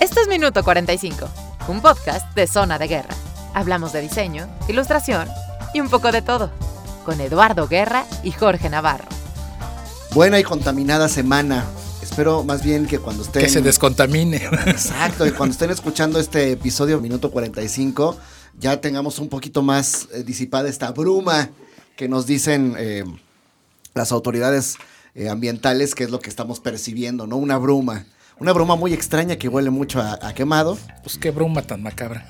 Esto es Minuto 45, un podcast de Zona de Guerra. Hablamos de diseño, ilustración y un poco de todo, con Eduardo Guerra y Jorge Navarro. Buena y contaminada semana. Espero más bien que cuando estén... Que se descontamine. Exacto, y cuando estén escuchando este episodio, minuto 45, ya tengamos un poquito más eh, disipada esta bruma que nos dicen eh, las autoridades eh, ambientales, que es lo que estamos percibiendo, ¿no? Una bruma. Una bruma muy extraña que huele mucho a, a quemado. Pues qué bruma tan macabra.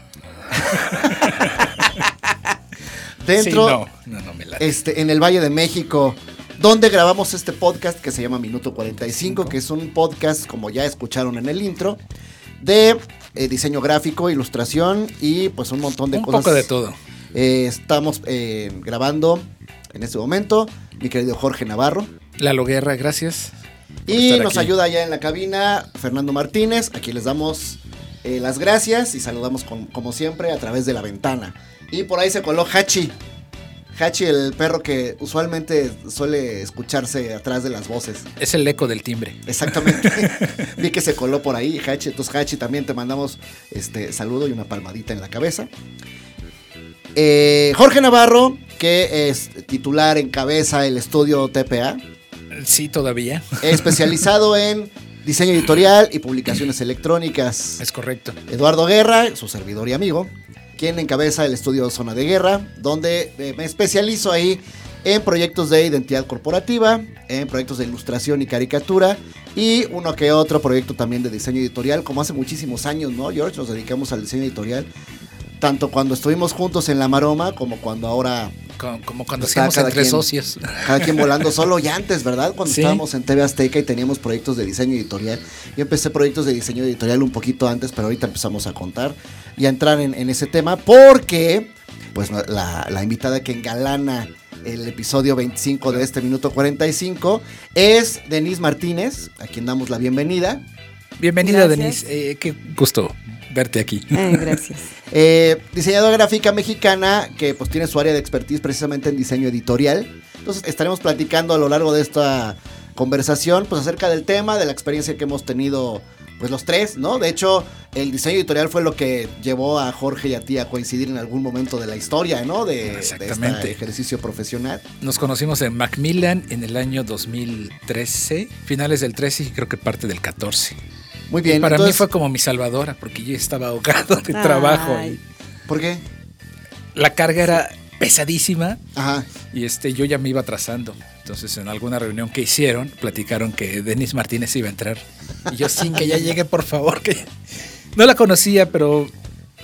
Dentro, Sí, no, no, no me este, en el Valle de México, donde grabamos este podcast que se llama Minuto 45, que es un podcast, como ya escucharon en el intro, de eh, diseño gráfico, ilustración y pues un montón de Un cosas. poco de todo. Eh, estamos eh, grabando en este momento, mi querido Jorge Navarro. Lalo Guerra, gracias. Y nos aquí. ayuda ya en la cabina Fernando Martínez. Aquí les damos eh, las gracias y saludamos con- como siempre a través de la ventana. Y por ahí se coló Hachi. Hachi, el perro que usualmente suele escucharse atrás de las voces. Es el eco del timbre. Exactamente. Vi que se coló por ahí, Hachi. Entonces, Hachi, también te mandamos este saludo y una palmadita en la cabeza. Eh, Jorge Navarro, que es titular, encabeza el estudio TPA Sí, todavía. especializado en diseño editorial y publicaciones electrónicas. Es correcto. Eduardo Guerra, su servidor y amigo, quien encabeza el estudio Zona de Guerra, donde eh, me especializo ahí en proyectos de identidad corporativa, en proyectos de ilustración y caricatura y uno que otro proyecto también de diseño editorial, como hace muchísimos años, ¿no, George? Nos dedicamos al diseño editorial, tanto cuando estuvimos juntos en La Maroma como cuando ahora Co- Como cuando Está hacíamos cada entre quien. socios. cada quien volando solo y antes, ¿verdad? Cuando Sí. estábamos en TV Azteca y teníamos proyectos de diseño editorial. Yo empecé proyectos de diseño editorial un poquito antes, pero ahorita empezamos a contar y a entrar en, en ese tema porque, pues, la, la invitada que engalana el episodio 25 de este minuto 45 es Denise Martínez, a quien damos la bienvenida. Bienvenida, Gracias. Denise. Eh, qué gusto verte aquí. Eh, gracias. Eh, diseñadora gráfica mexicana que pues tiene su área de expertise precisamente en diseño editorial. Entonces estaremos platicando a lo largo de esta conversación pues acerca del tema, de la experiencia que hemos tenido pues los tres, ¿no? De hecho, el diseño editorial fue lo que llevó a Jorge y a ti a coincidir en algún momento de la historia, ¿no? De, de este Exactamente. ejercicio profesional. Nos conocimos en Macmillan en el año 2013, finales del 13 y creo que parte del 14. Muy bien. Y para entonces, mí fue como mi salvadora porque yo estaba ahogado de Ay. trabajo. y ¿Por qué? la carga era pesadísima Ajá. y este yo ya me iba atrasando. Entonces en alguna reunión que hicieron platicaron que Denis Martínez iba a entrar. Y yo sí, que ya llegue por favor. que No la conocía, pero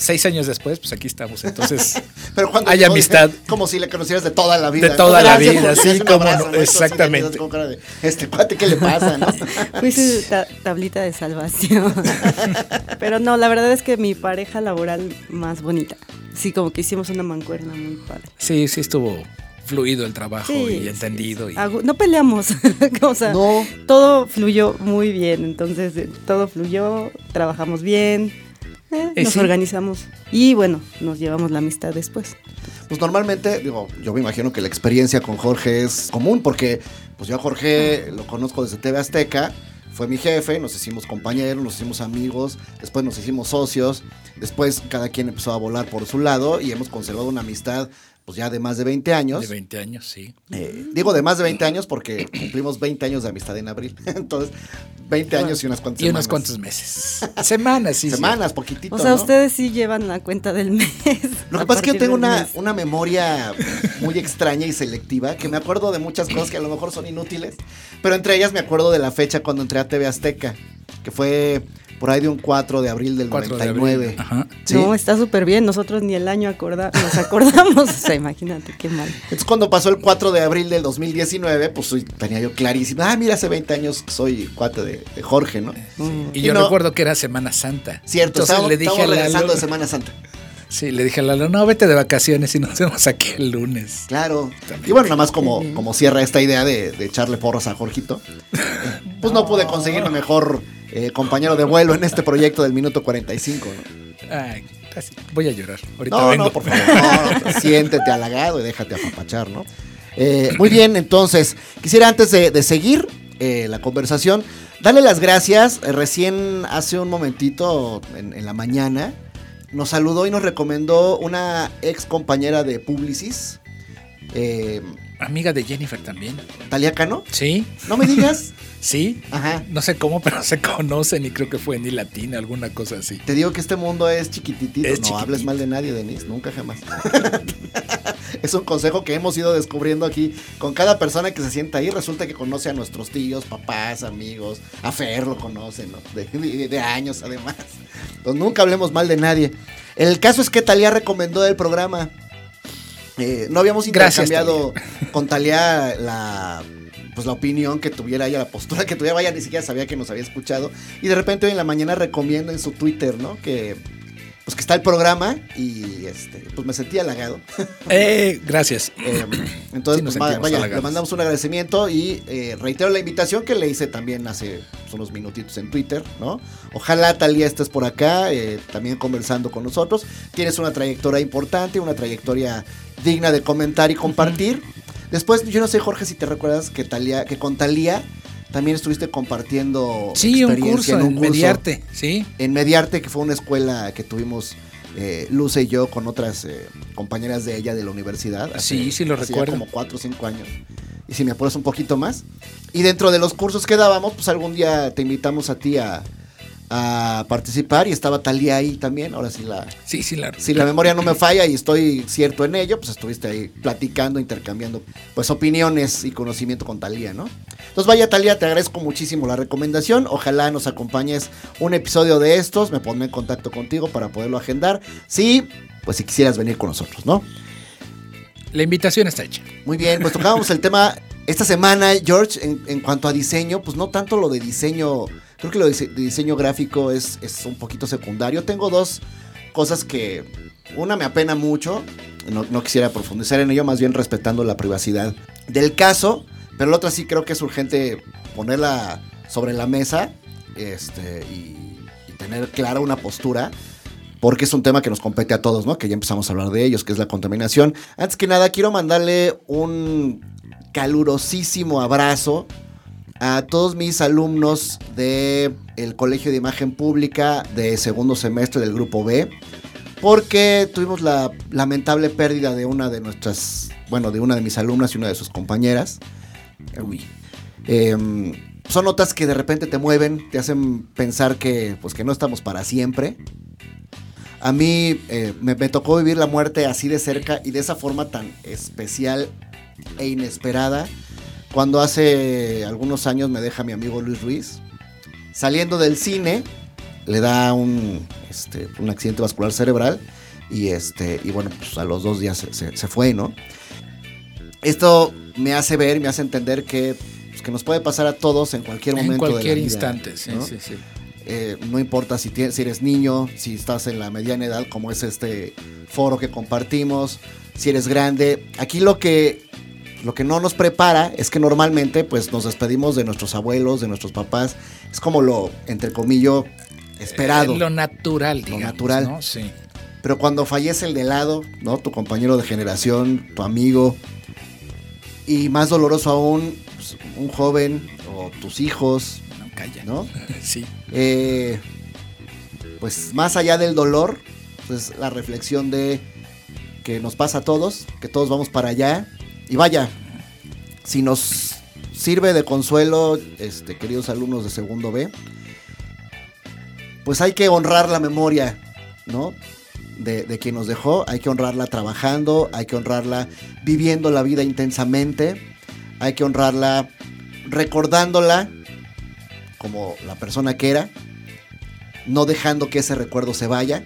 seis años después, pues aquí estamos. Entonces Pero cuando Hay amistad. dije, como si le conocieras de toda la vida. De toda la vida, sí, de exactamente. de, Este cuate, ¿qué le pasa, no? Fui su ta- tablita de salvación. Pero no, la verdad es que mi pareja laboral más bonita. Sí, como que hicimos una mancuerna muy padre. sí, sí estuvo fluido el trabajo Sí, y entendido. sí. y- no peleamos. o sea, No. todo fluyó muy bien. Entonces, eh, todo fluyó, trabajamos bien, eh, Eh, nos sí. organizamos. Y bueno, nos llevamos la amistad después. Pues normalmente, digo, yo me imagino que la experiencia con Jorge es común porque pues yo a Jorge lo conozco desde TV Azteca, fue mi jefe, nos hicimos compañeros, nos hicimos amigos, después nos hicimos socios, después cada quien empezó a volar por su lado y hemos conservado una amistad pues ya de más de 20 años. de 20 años, sí. Eh, digo de más de 20 años porque cumplimos 20 años de amistad en abril. Entonces, 20 años y unas cuantas Y unos semanas. cuantos meses. Semanas, sí. sí. Semanas, poquitito. O sea, ¿no? ustedes sí llevan la cuenta del mes. Lo que a pasa es que yo tengo una, una memoria muy extraña y selectiva, que me acuerdo de muchas cosas que a lo mejor son inútiles, pero entre ellas me acuerdo de la fecha cuando entré a TV Azteca, que fue por ahí de un 4 de abril del 4 de 99. abril. Ajá. ¿sí? No, está súper bien. Nosotros ni el año acorda nos acordamos. o sea, imagínate qué mal. Entonces cuando pasó el 4 de abril del 2019, pues tenía yo clarísimo, ah, mira, hace 20 años soy cuate de, de Jorge, ¿no? Y Y yo no- recuerdo que era Semana Santa. Cierto, Entonces estábamos, le dije Lalo, regresando de Semana Santa. Sí, le dije a Lalo, no, vete de vacaciones y nos vemos aquí el lunes. Claro. También. Y bueno, nada más como, como cierra esta idea de, de echarle porros a Jorgito, pues no pude conseguir el mejor eh, compañero de vuelo en este proyecto del minuto 45. ¿no? Ay, casi. Voy a llorar. Ahorita No, vengo. no, por favor. no, siéntete halagado y déjate apapachar, ¿no? Eh, muy bien, entonces, quisiera antes de, de seguir eh, la conversación. Dale las gracias. eh, Recién hace un momentito, en, en la mañana, nos saludó y nos recomendó una ex compañera de Publicis, eh, Amiga de Jennifer también. Talia Cano. Sí, No me digas. sí. Ajá. No sé cómo, pero se conocen y creo que fue ni latina, alguna cosa así. Te digo que este mundo es chiquititito. Es no chiquitito. hables mal de nadie, Denise. Nunca jamás. es un consejo que hemos ido descubriendo aquí con cada persona que se sienta ahí. Resulta que conoce a nuestros tíos, papás, amigos. A Fer lo conoce, ¿no? De, de- de años, además. Entonces nunca hablemos mal de nadie. El caso es que Talía recomendó el programa. Eh, no habíamos Gracias, intercambiado con Talía la pues la opinión que tuviera ella, la postura que tuviera, vaya, ni siquiera sabía que nos había escuchado. Y de repente hoy en la mañana recomienda en su Twitter, ¿no? Que pues que está el programa y este, pues me sentí halagado. Eh, gracias. Eh, entonces, Sí, pues, vaya, le mandamos un agradecimiento y eh, reitero la invitación que le hice también hace pues, unos minutitos en Twitter, ¿no? Ojalá Talía estés por acá, eh, también conversando con nosotros. Tienes una trayectoria importante, una trayectoria digna de comentar y compartir. Después, yo no sé, Jorge, si te recuerdas que Talía, que con Talía también estuviste compartiendo Sí, un experiencia curso en en Mediarte, sí. en Mediarte, que fue una escuela que tuvimos eh, Luce y yo con otras eh, compañeras de ella de la universidad. Sí, sí lo hace ya recuerdo. como cuatro o cinco años. Y si me apuras un poquito más. Y dentro de los cursos que dábamos, pues algún día te invitamos a ti a, a participar y estaba Talía ahí también. Ahora sí la, Sí, sí, la, si la memoria no me falla y estoy cierto en ello, pues estuviste ahí platicando, intercambiando pues opiniones y conocimiento con Talía, ¿no? Entonces vaya Talía, te agradezco muchísimo la recomendación. Ojalá nos acompañes un episodio de estos, me pondré en contacto contigo para poderlo agendar. Sí, pues si quisieras venir con nosotros, ¿no? la invitación está hecha. Muy bien, pues tocábamos el tema esta semana, George, en, en cuanto a diseño, pues no tanto lo de diseño, creo que lo de dise- de diseño gráfico es, es un poquito secundario. Tengo dos cosas que, una me apena mucho, no, quisiera profundizar en ello, más bien respetando la privacidad del caso, pero la otra sí creo que es urgente ponerla sobre la mesa este, y tener clara una postura porque es un tema que nos compete a todos, ¿no? Que ya empezamos a hablar de ellos, que es la contaminación. Antes que nada, quiero mandarle un calurosísimo abrazo a todos mis alumnos del Colegio de Imagen Pública de segundo semestre del Grupo B, porque tuvimos la lamentable pérdida de una de nuestras, bueno, de una de mis alumnas y una de sus compañeras. Uy. Eh, son notas que de repente te mueven, te hacen pensar que, pues, que no estamos para siempre. A mí eh, me tocó vivir la muerte así de cerca y de esa forma tan especial e inesperada. Cuando hace algunos años me deja mi amigo Luis Ruiz. Saliendo del cine, le da un, este, un accidente vascular cerebral. Y, este, y bueno, pues a los dos días se, se- se fue, ¿no? Esto me hace ver, me hace entender que, pues, que nos puede pasar a todos en cualquier momento. En de la cualquier vida, instante, sí, ¿no? sí, sí. Eh, no importa si, tienes, si eres niño, si estás en la mediana edad, como es este foro que compartimos, si eres grande. Aquí lo que, lo que no nos prepara es que normalmente pues, nos despedimos de nuestros abuelos, de nuestros papás. Es como lo, entre comillas, esperado. Eh, lo natural, digamos. natural. ¿no? Sí. Pero cuando fallece el de lado, ¿no? Tu compañero de generación, tu amigo. Y más doloroso aún, pues, un joven o tus hijos, No, calla. ¿no? Sí. Eh, pues más allá del dolor, pues la reflexión de que nos pasa a todos, que todos vamos para allá. Y vaya, si nos sirve de consuelo, este, queridos alumnos de segundo B, pues hay que honrar la memoria, ¿no? De, quien nos dejó, hay que honrarla trabajando, hay que honrarla viviendo la vida intensamente, hay que honrarla recordándola como la persona que era, no dejando que ese recuerdo se vaya,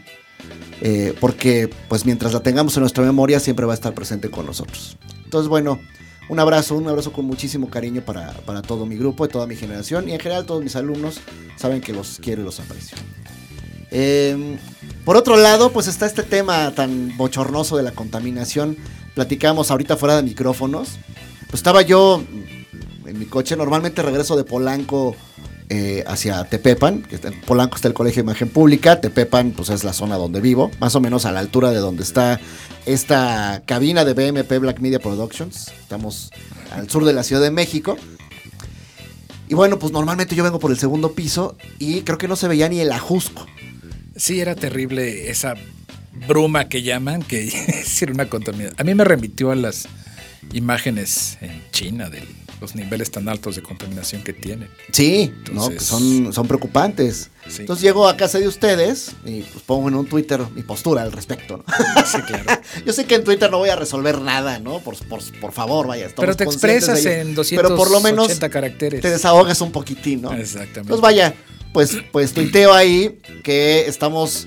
eh, porque pues mientras la tengamos en nuestra memoria siempre va a estar presente con nosotros. Entonces bueno, un abrazo, un abrazo con muchísimo cariño para, para todo mi grupo, y toda mi generación y en general todos mis alumnos saben que los quiero y los aprecio. Eh, por otro lado, pues está este tema tan bochornoso de la contaminación. Platicamos ahorita fuera de micrófonos. Pues estaba yo en mi coche, normalmente regreso de Polanco eh, hacia Tepepan, que en Polanco está el Colegio de Imagen Pública, Tepepan pues es la zona donde vivo, más o menos a la altura de donde está esta cabina de BMP Black Media Productions, estamos al sur de la Ciudad de México. Y bueno, pues normalmente yo vengo por el segundo piso y creo que no se veía ni el ajusco. Sí, era terrible esa bruma que llaman, que es una contaminación. A mí me remitió a las imágenes en China de los niveles tan altos de contaminación que tienen. Sí, ¿no? Son, son preocupantes. Sí. Entonces llego a casa de ustedes y pues pongo en un Twitter mi postura al respecto, ¿no? Sí, claro. Yo sé que en Twitter no voy a resolver nada, ¿no? Por, por, por favor, vaya. Pero te expresas en 280 Pero por lo menos caracteres. te desahogas un poquitín, ¿no? Exactamente. Entonces vaya, pues, pues tuiteo ahí que estamos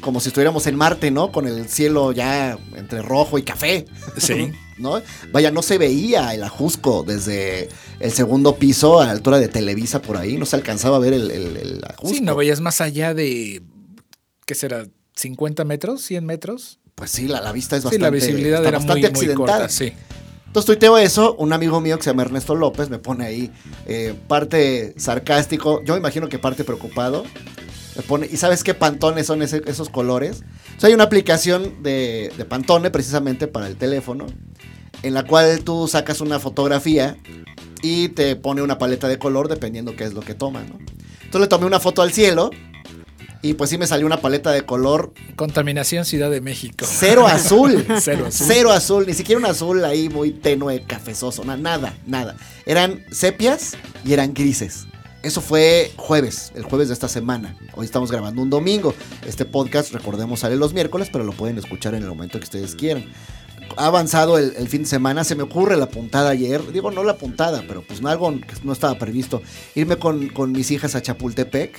como si estuviéramos en Marte, ¿no? Con el cielo ya entre rojo y café. Sí. ¿No? Vaya, no se veía el ajusco desde el segundo piso a la altura de Televisa por ahí. No se alcanzaba a ver el, el, el ajusco. Sí, no veías más allá de, ¿qué será? ¿50 metros? ¿100 metros? Pues sí, la, la vista es Sí, bastante, la visibilidad está era bastante muy, muy accidentada. corta, sí. Entonces tuiteo eso, un amigo mío que se llama Ernesto López me pone ahí eh, parte sarcástico, yo me imagino que parte preocupado, me pone, ¿y sabes qué pantones son ese- esos colores? O sea, hay una aplicación de, de Pantone precisamente para el teléfono, en la cual tú sacas una fotografía y te pone una paleta de color dependiendo qué es lo que toma, ¿no? Entonces le tomé una foto al cielo y pues sí me salió una paleta de color Contaminación Ciudad de México. cero azul. Cero azul. Cero azul, ni siquiera un azul ahí muy tenue, cafezoso, na- nada, nada. Eran sepias y eran grises. Eso fue jueves, el jueves de esta semana. Hoy estamos grabando un domingo. Este podcast, recordemos, sale los miércoles, pero lo pueden escuchar en el momento que ustedes quieran. Ha avanzado el, el fin de semana, se me ocurre la puntada ayer. Digo, no la puntada, pero pues algo que no estaba previsto. Irme con, con mis hijas a Chapultepec,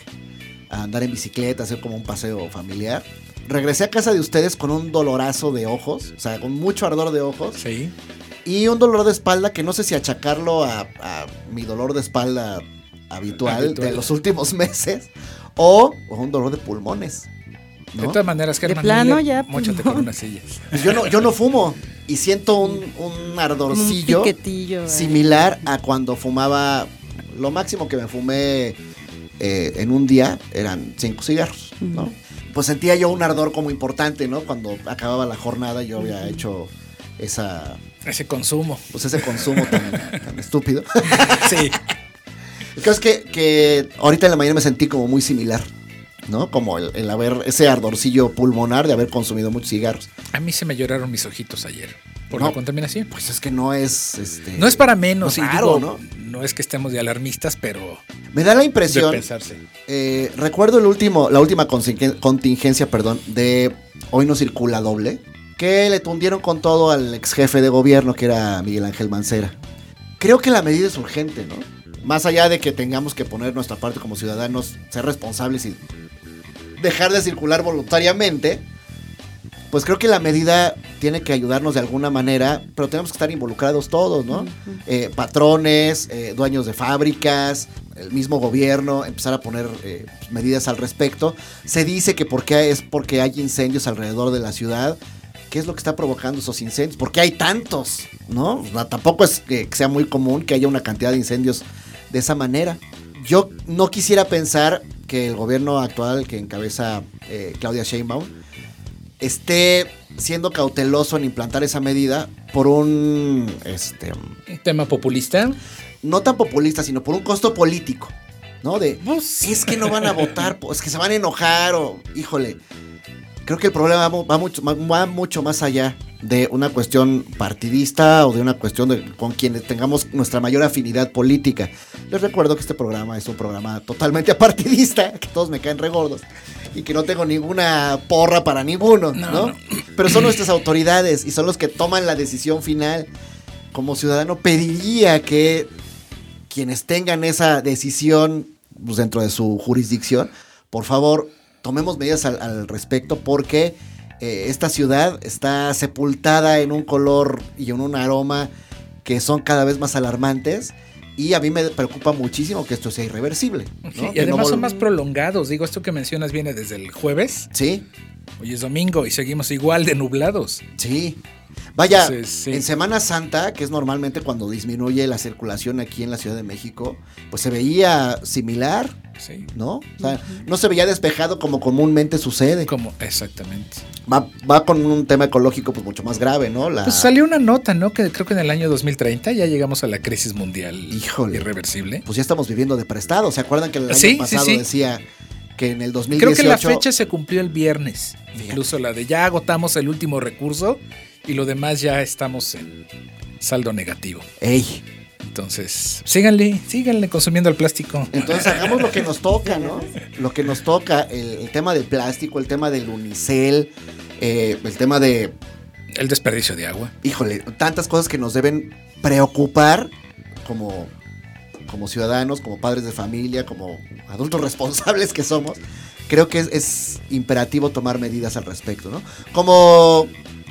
a andar en bicicleta, hacer como un paseo familiar. Regresé a casa de ustedes con un dolorazo de ojos, o sea, con mucho ardor de ojos. Sí. Y un dolor de espalda que no sé si achacarlo a, a mi dolor de espalda habitual, Habitual. de los últimos meses o, o un dolor de pulmones. ¿No? De todas maneras, De Germán, plano, dile, ya, móchate pulmón. con una silla. Pues yo no, yo no fumo y siento un, un ardorcillo similar a cuando fumaba. Lo máximo que me fumé eh, en un día eran cinco cigarros, ¿no? Pues sentía yo un ardor como importante, ¿no? Cuando acababa la jornada yo había hecho esa, Ese consumo. pues ese consumo tan, tan estúpido. Sí. El caso es que, que ahorita en la mañana me sentí como muy similar, ¿no? Como el, el haber, ese ardorcillo pulmonar de haber consumido muchos cigarros. A mí se me lloraron mis ojitos ayer por No. la contaminación. Pues es que no es, este... No es para menos, no y digo, ¿no? no es que estemos de alarmistas, pero Me da la de impresión... pensarse. Eh, recuerdo el último, la última contingencia, perdón, de Hoy no circula doble, que le tundieron con todo al ex jefe de gobierno, que era Miguel Ángel Mancera. Creo que la medida es urgente, ¿no? Más allá de que tengamos que poner nuestra parte como ciudadanos, ser responsables y dejar de circular voluntariamente, pues creo que la medida tiene que ayudarnos de alguna manera, pero tenemos que estar involucrados todos, ¿no? Eh, patrones, eh, dueños de fábricas, el mismo gobierno, empezar a poner eh, medidas al respecto. Se dice que porque es porque hay incendios alrededor de la ciudad. ¿Qué es lo que está provocando esos incendios? ¿Por qué hay tantos? ¿No? O sea, tampoco es que sea muy común que haya una cantidad de incendios de esa manera. Yo no quisiera pensar que el gobierno actual que encabeza eh, Claudia Sheinbaum esté siendo cauteloso en implantar esa medida por un este tema populista. no tan populista, sino por un costo político, ¿no? De Pues, es que no van a votar, pues que se van a enojar o híjole. Creo que el problema va, mu- va mucho, va mucho más allá de una cuestión partidista o de una cuestión de con quienes tengamos nuestra mayor afinidad política. Les recuerdo que este programa es un programa totalmente apartidista, que todos me caen regordos y que no tengo ninguna porra para ninguno, ¿no? No, no. Pero son nuestras autoridades y son los que toman la decisión final. Como ciudadano pediría que quienes tengan esa decisión pues, dentro de su jurisdicción, por favor, tomemos medidas al, al respecto porque eh, esta ciudad está sepultada en un color y en un aroma que son cada vez más alarmantes y a mí me preocupa muchísimo que esto sea irreversible. ¿no? sí, y no además son más prolongados. Digo, esto que mencionas viene desde el jueves. Sí, Hoy es domingo y seguimos igual de nublados. sí. Vaya, Entonces, sí. en Semana Santa, que es normalmente cuando disminuye la circulación aquí en la Ciudad de México, pues se veía similar. Sí. ¿no? O sea, no se veía despejado como comúnmente sucede. Como, exactamente. Va, va con un tema ecológico pues mucho más grave, ¿no? La, Pues salió una nota, ¿no? Que creo que en el año 2030 ya llegamos a la crisis mundial Híjole. irreversible. pues ya estamos viviendo de prestado. ¿Se acuerdan que el año Sí, pasado sí. decía que en el 2018 Creo que la fecha se cumplió el viernes. Incluso la de ya agotamos el último recurso y lo demás ya estamos en saldo negativo. Ey, Entonces, síganle, síganle consumiendo el plástico. entonces hagamos lo que nos toca, ¿no? Lo que nos toca, el, el tema del plástico, el tema del unicel, eh, el tema de, El desperdicio de agua. híjole, tantas cosas que nos deben preocupar como, como ciudadanos, como padres de familia, como adultos responsables que somos. Creo que es, es imperativo tomar medidas al respecto, ¿no? Como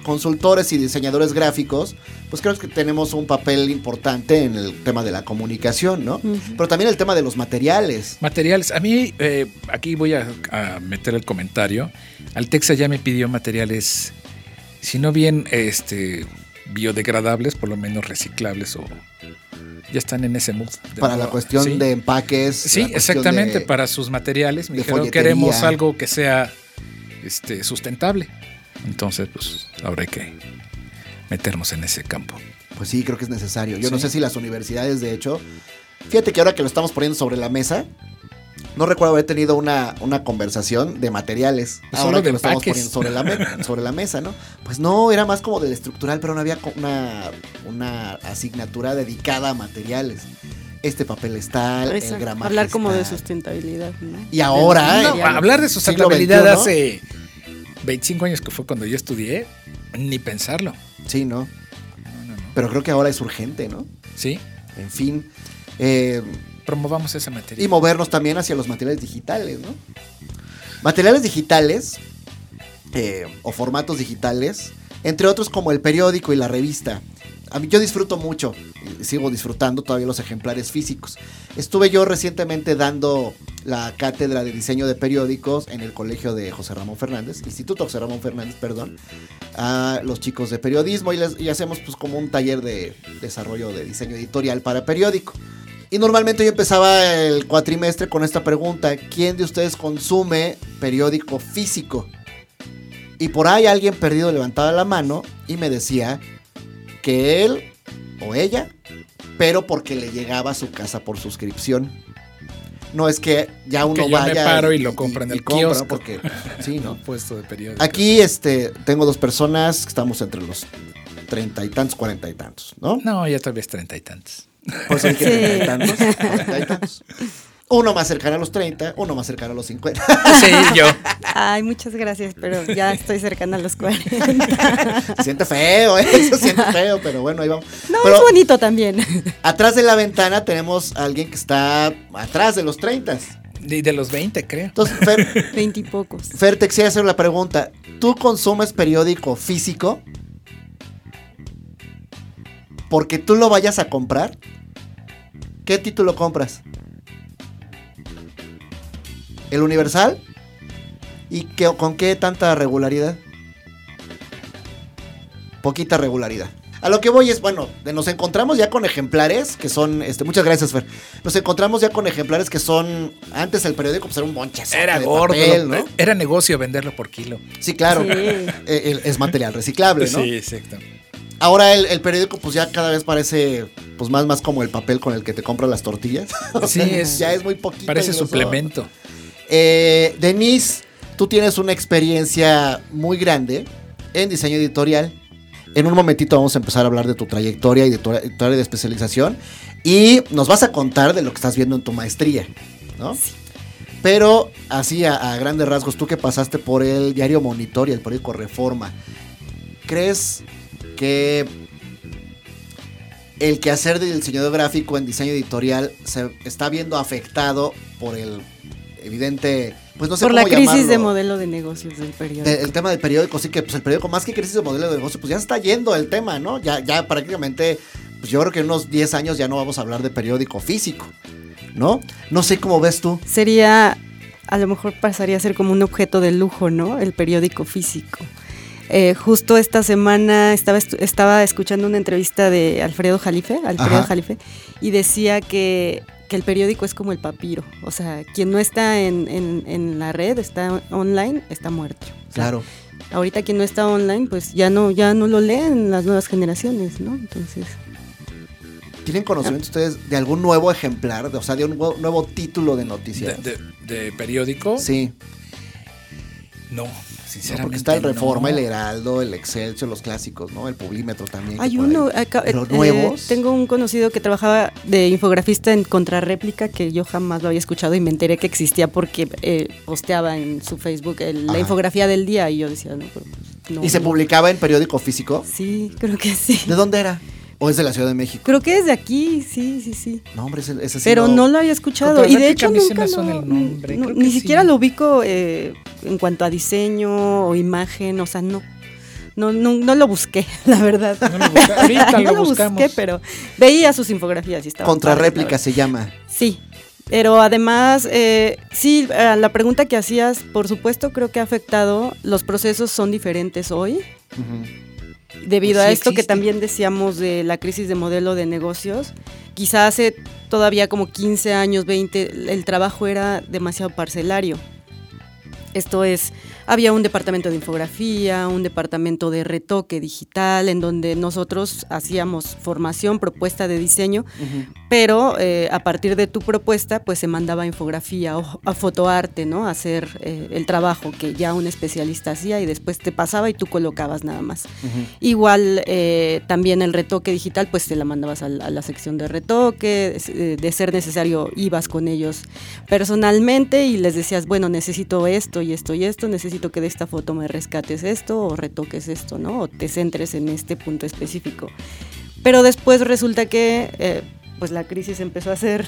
consultores y diseñadores gráficos, pues creo que tenemos un papel importante en el tema de la comunicación, ¿no? Pero también el tema de los materiales. Materiales. A mí, eh, aquí voy a, a meter el comentario. Altexa ya me pidió materiales, si no bien este, biodegradables, por lo menos reciclables o ya están en ese mood. Para la cuestión Sí. de empaques. Sí, exactamente, de- para sus materiales. Me dijeron, queremos algo que sea este, sustentable. Entonces, pues, hay que meternos en ese campo. Pues sí, creo que es necesario. Yo no sé si las universidades, de hecho, fíjate que ahora que lo estamos poniendo sobre la mesa, no recuerdo haber tenido una, una conversación de materiales. Pues ahora solo que de lo estamos poniendo sobre la, sobre la mesa, ¿no? Pues no, era más como del estructural, pero no había una, una asignatura dedicada a materiales. Este papel es tal, el gramaje Hablar como de sustentabilidad, ¿no? Y ahora, eh, hablar de sustentabilidad XXI. hace 25 años que fue cuando yo estudié, ni pensarlo. Sí, ¿no? No, no, no. Pero creo que ahora es urgente, ¿no? Sí, En fin. eh, promovamos esa materia. y movernos también hacia los materiales digitales, ¿no? Materiales digitales eh, o formatos digitales, entre otros como el periódico y la revista. A mí yo disfruto mucho, sigo disfrutando todavía los ejemplares físicos. Estuve yo recientemente dando la cátedra de diseño de periódicos en el colegio de José Ramón Fernández, Instituto José Ramón Fernández, perdón, a los chicos de periodismo y, les- y hacemos pues como un taller de desarrollo de diseño editorial para periódico. Y normalmente yo empezaba el cuatrimestre con esta pregunta, ¿quién de ustedes consume periódico físico? Y por ahí alguien perdido levantaba la mano y me decía que él o ella, pero porque le llegaba a su casa por suscripción. No es que ya uno Que yo me vaya paro y lo compro en el compra, kiosco. Porque, sí, ¿no? puesto de periódico. Aquí este, tengo dos personas que estamos entre los treinta y tantos, cuarenta y tantos, ¿no? No, ya todavía es treinta y tantos. Por eso dije Sí. treinta y tantos, cuarenta y tantos. Uno más cercano a los 30, uno más cercano a los 50. Sí, yo. Ay, muchas gracias, pero ya estoy cercana a los 40. Se siente feo, ¿eh? Se siente feo, pero bueno, ahí vamos. No, Pero es bonito también. atrás de la ventana tenemos a alguien que está atrás de los 30. De, de los 20, creo. Entonces, Fer, Veintipocos. Fer, te quisiera hacer la pregunta. ¿Tú consumes periódico físico? Porque tú lo vayas a comprar. ¿Qué título compras? ¿El Universal? ¿Y qué, con qué tanta regularidad? Poquita regularidad. A lo que voy es, bueno, nos encontramos ya con ejemplares que son, este, muchas gracias Fer, nos encontramos ya con ejemplares que son, antes el periódico pues era un bonchazo Era de gordo. papel, ¿no? Era negocio venderlo por kilo. Sí, claro. Sí. Eh, el- es material reciclable, ¿no? Sí, exacto. Ahora el, el periódico pues ya cada vez parece pues más, más como el papel con el que te compras las tortillas. O Sí, sea, es- ya es muy poquito. Parece suplemento. Eh, Denise, tú tienes una experiencia muy grande en diseño editorial. En un momentito vamos a empezar a hablar de tu trayectoria y de tu, área de especialización. Y nos vas a contar de lo que estás viendo en tu maestría, ¿no? Pero así a, a grandes rasgos, tú que pasaste por el diario Monitor y el periódico Reforma, ¿crees que el quehacer del diseñador gráfico en diseño editorial se está viendo afectado por el evidente, pues no sé Por la crisis llamarlo, de modelo de negocios del periódico. el tema del periódico, sí que pues el periódico más que crisis de modelo de negocio, pues ya está yendo el tema, ¿no? Ya, ya prácticamente, pues yo creo que en unos 10 años ya no vamos a hablar de periódico físico, ¿no? No sé cómo ves tú. Sería, a lo mejor pasaría a ser como un objeto de lujo, ¿no? El periódico físico. Eh, justo esta semana estaba, estaba escuchando una entrevista de Alfredo Jalife, Alfredo. Jalife, y decía que que el periódico es como el papiro. O sea, quien no está en, en- en la red, está online, está muerto. O sea, Claro. Ahorita quien no está online, pues ya no, ya no lo leen las nuevas generaciones, ¿no? Entonces, ¿Tienen conocimiento ustedes de algún nuevo ejemplar, de- o sea, de un nuevo, nuevo título de De, noticias? de- de periódico, Sí, no, no, sinceramente. porque está el Reforma, no. el Heraldo, el Excelsior, los clásicos, ¿no? El Publímetro también. hay uno, acá- Pero eh, nuevos. tengo un conocido que trabajaba de infografista en contrarréplica que yo jamás lo había escuchado y me enteré que existía porque eh, posteaba en su Facebook el- la infografía del día y yo decía, no, pero pues, no, ¿Y se no. publicaba en periódico físico? Sí, creo que sí. ¿De dónde era? ¿O es de la Ciudad de México? Creo que es de aquí, sí, sí, sí. No, hombre, ese, ese sí Pero no lo había escuchado. Y de hecho Contrarréplica a mí sí nunca me suena lo- el nombre, no, ni sí. siquiera lo ubico eh, en cuanto a diseño o imagen, o sea, no. No, no, no lo busqué, la verdad. No lo ahorita busqué, pero veía sus infografías y estaba. Contrarréplica se llama. Sí, pero además, eh, sí, la pregunta que hacías, por supuesto, creo que ha afectado. Los procesos son diferentes hoy, Ujú. Debido Pues a sí esto que también decíamos de la crisis de modelo de negocios. Quizá hace todavía como 15 años, 20, el trabajo era demasiado parcelario. Esto es, había un departamento de infografía, un departamento de retoque digital, en donde nosotros hacíamos formación, propuesta de diseño, pero eh, a partir de tu propuesta, pues se mandaba infografía o a fotoarte, ¿no? A hacer eh, el trabajo que ya un especialista hacía y después te pasaba y tú colocabas nada más. Igual eh, también el retoque digital, pues te la mandabas a, la sección de retoque, de ser necesario ibas con ellos personalmente y les decías, bueno, necesito esto y esto y esto, necesito que de esta foto me rescates esto o retoques esto, ¿no? O te centres en este punto específico. Pero después resulta que eh, pues la crisis empezó a ser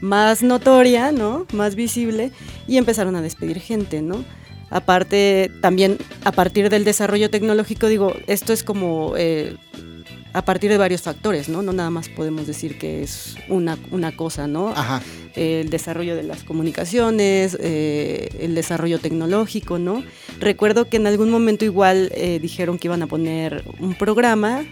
más notoria, ¿no? Más visible y empezaron a despedir gente, ¿no? Aparte, también a partir del desarrollo tecnológico, digo, esto es como eh, a partir de varios factores, ¿no? No nada más podemos decir que es una, una cosa, ¿no? Ajá. el desarrollo de las comunicaciones, eh, el desarrollo tecnológico, ¿no? Recuerdo que en algún momento igual eh, dijeron que iban a poner un programa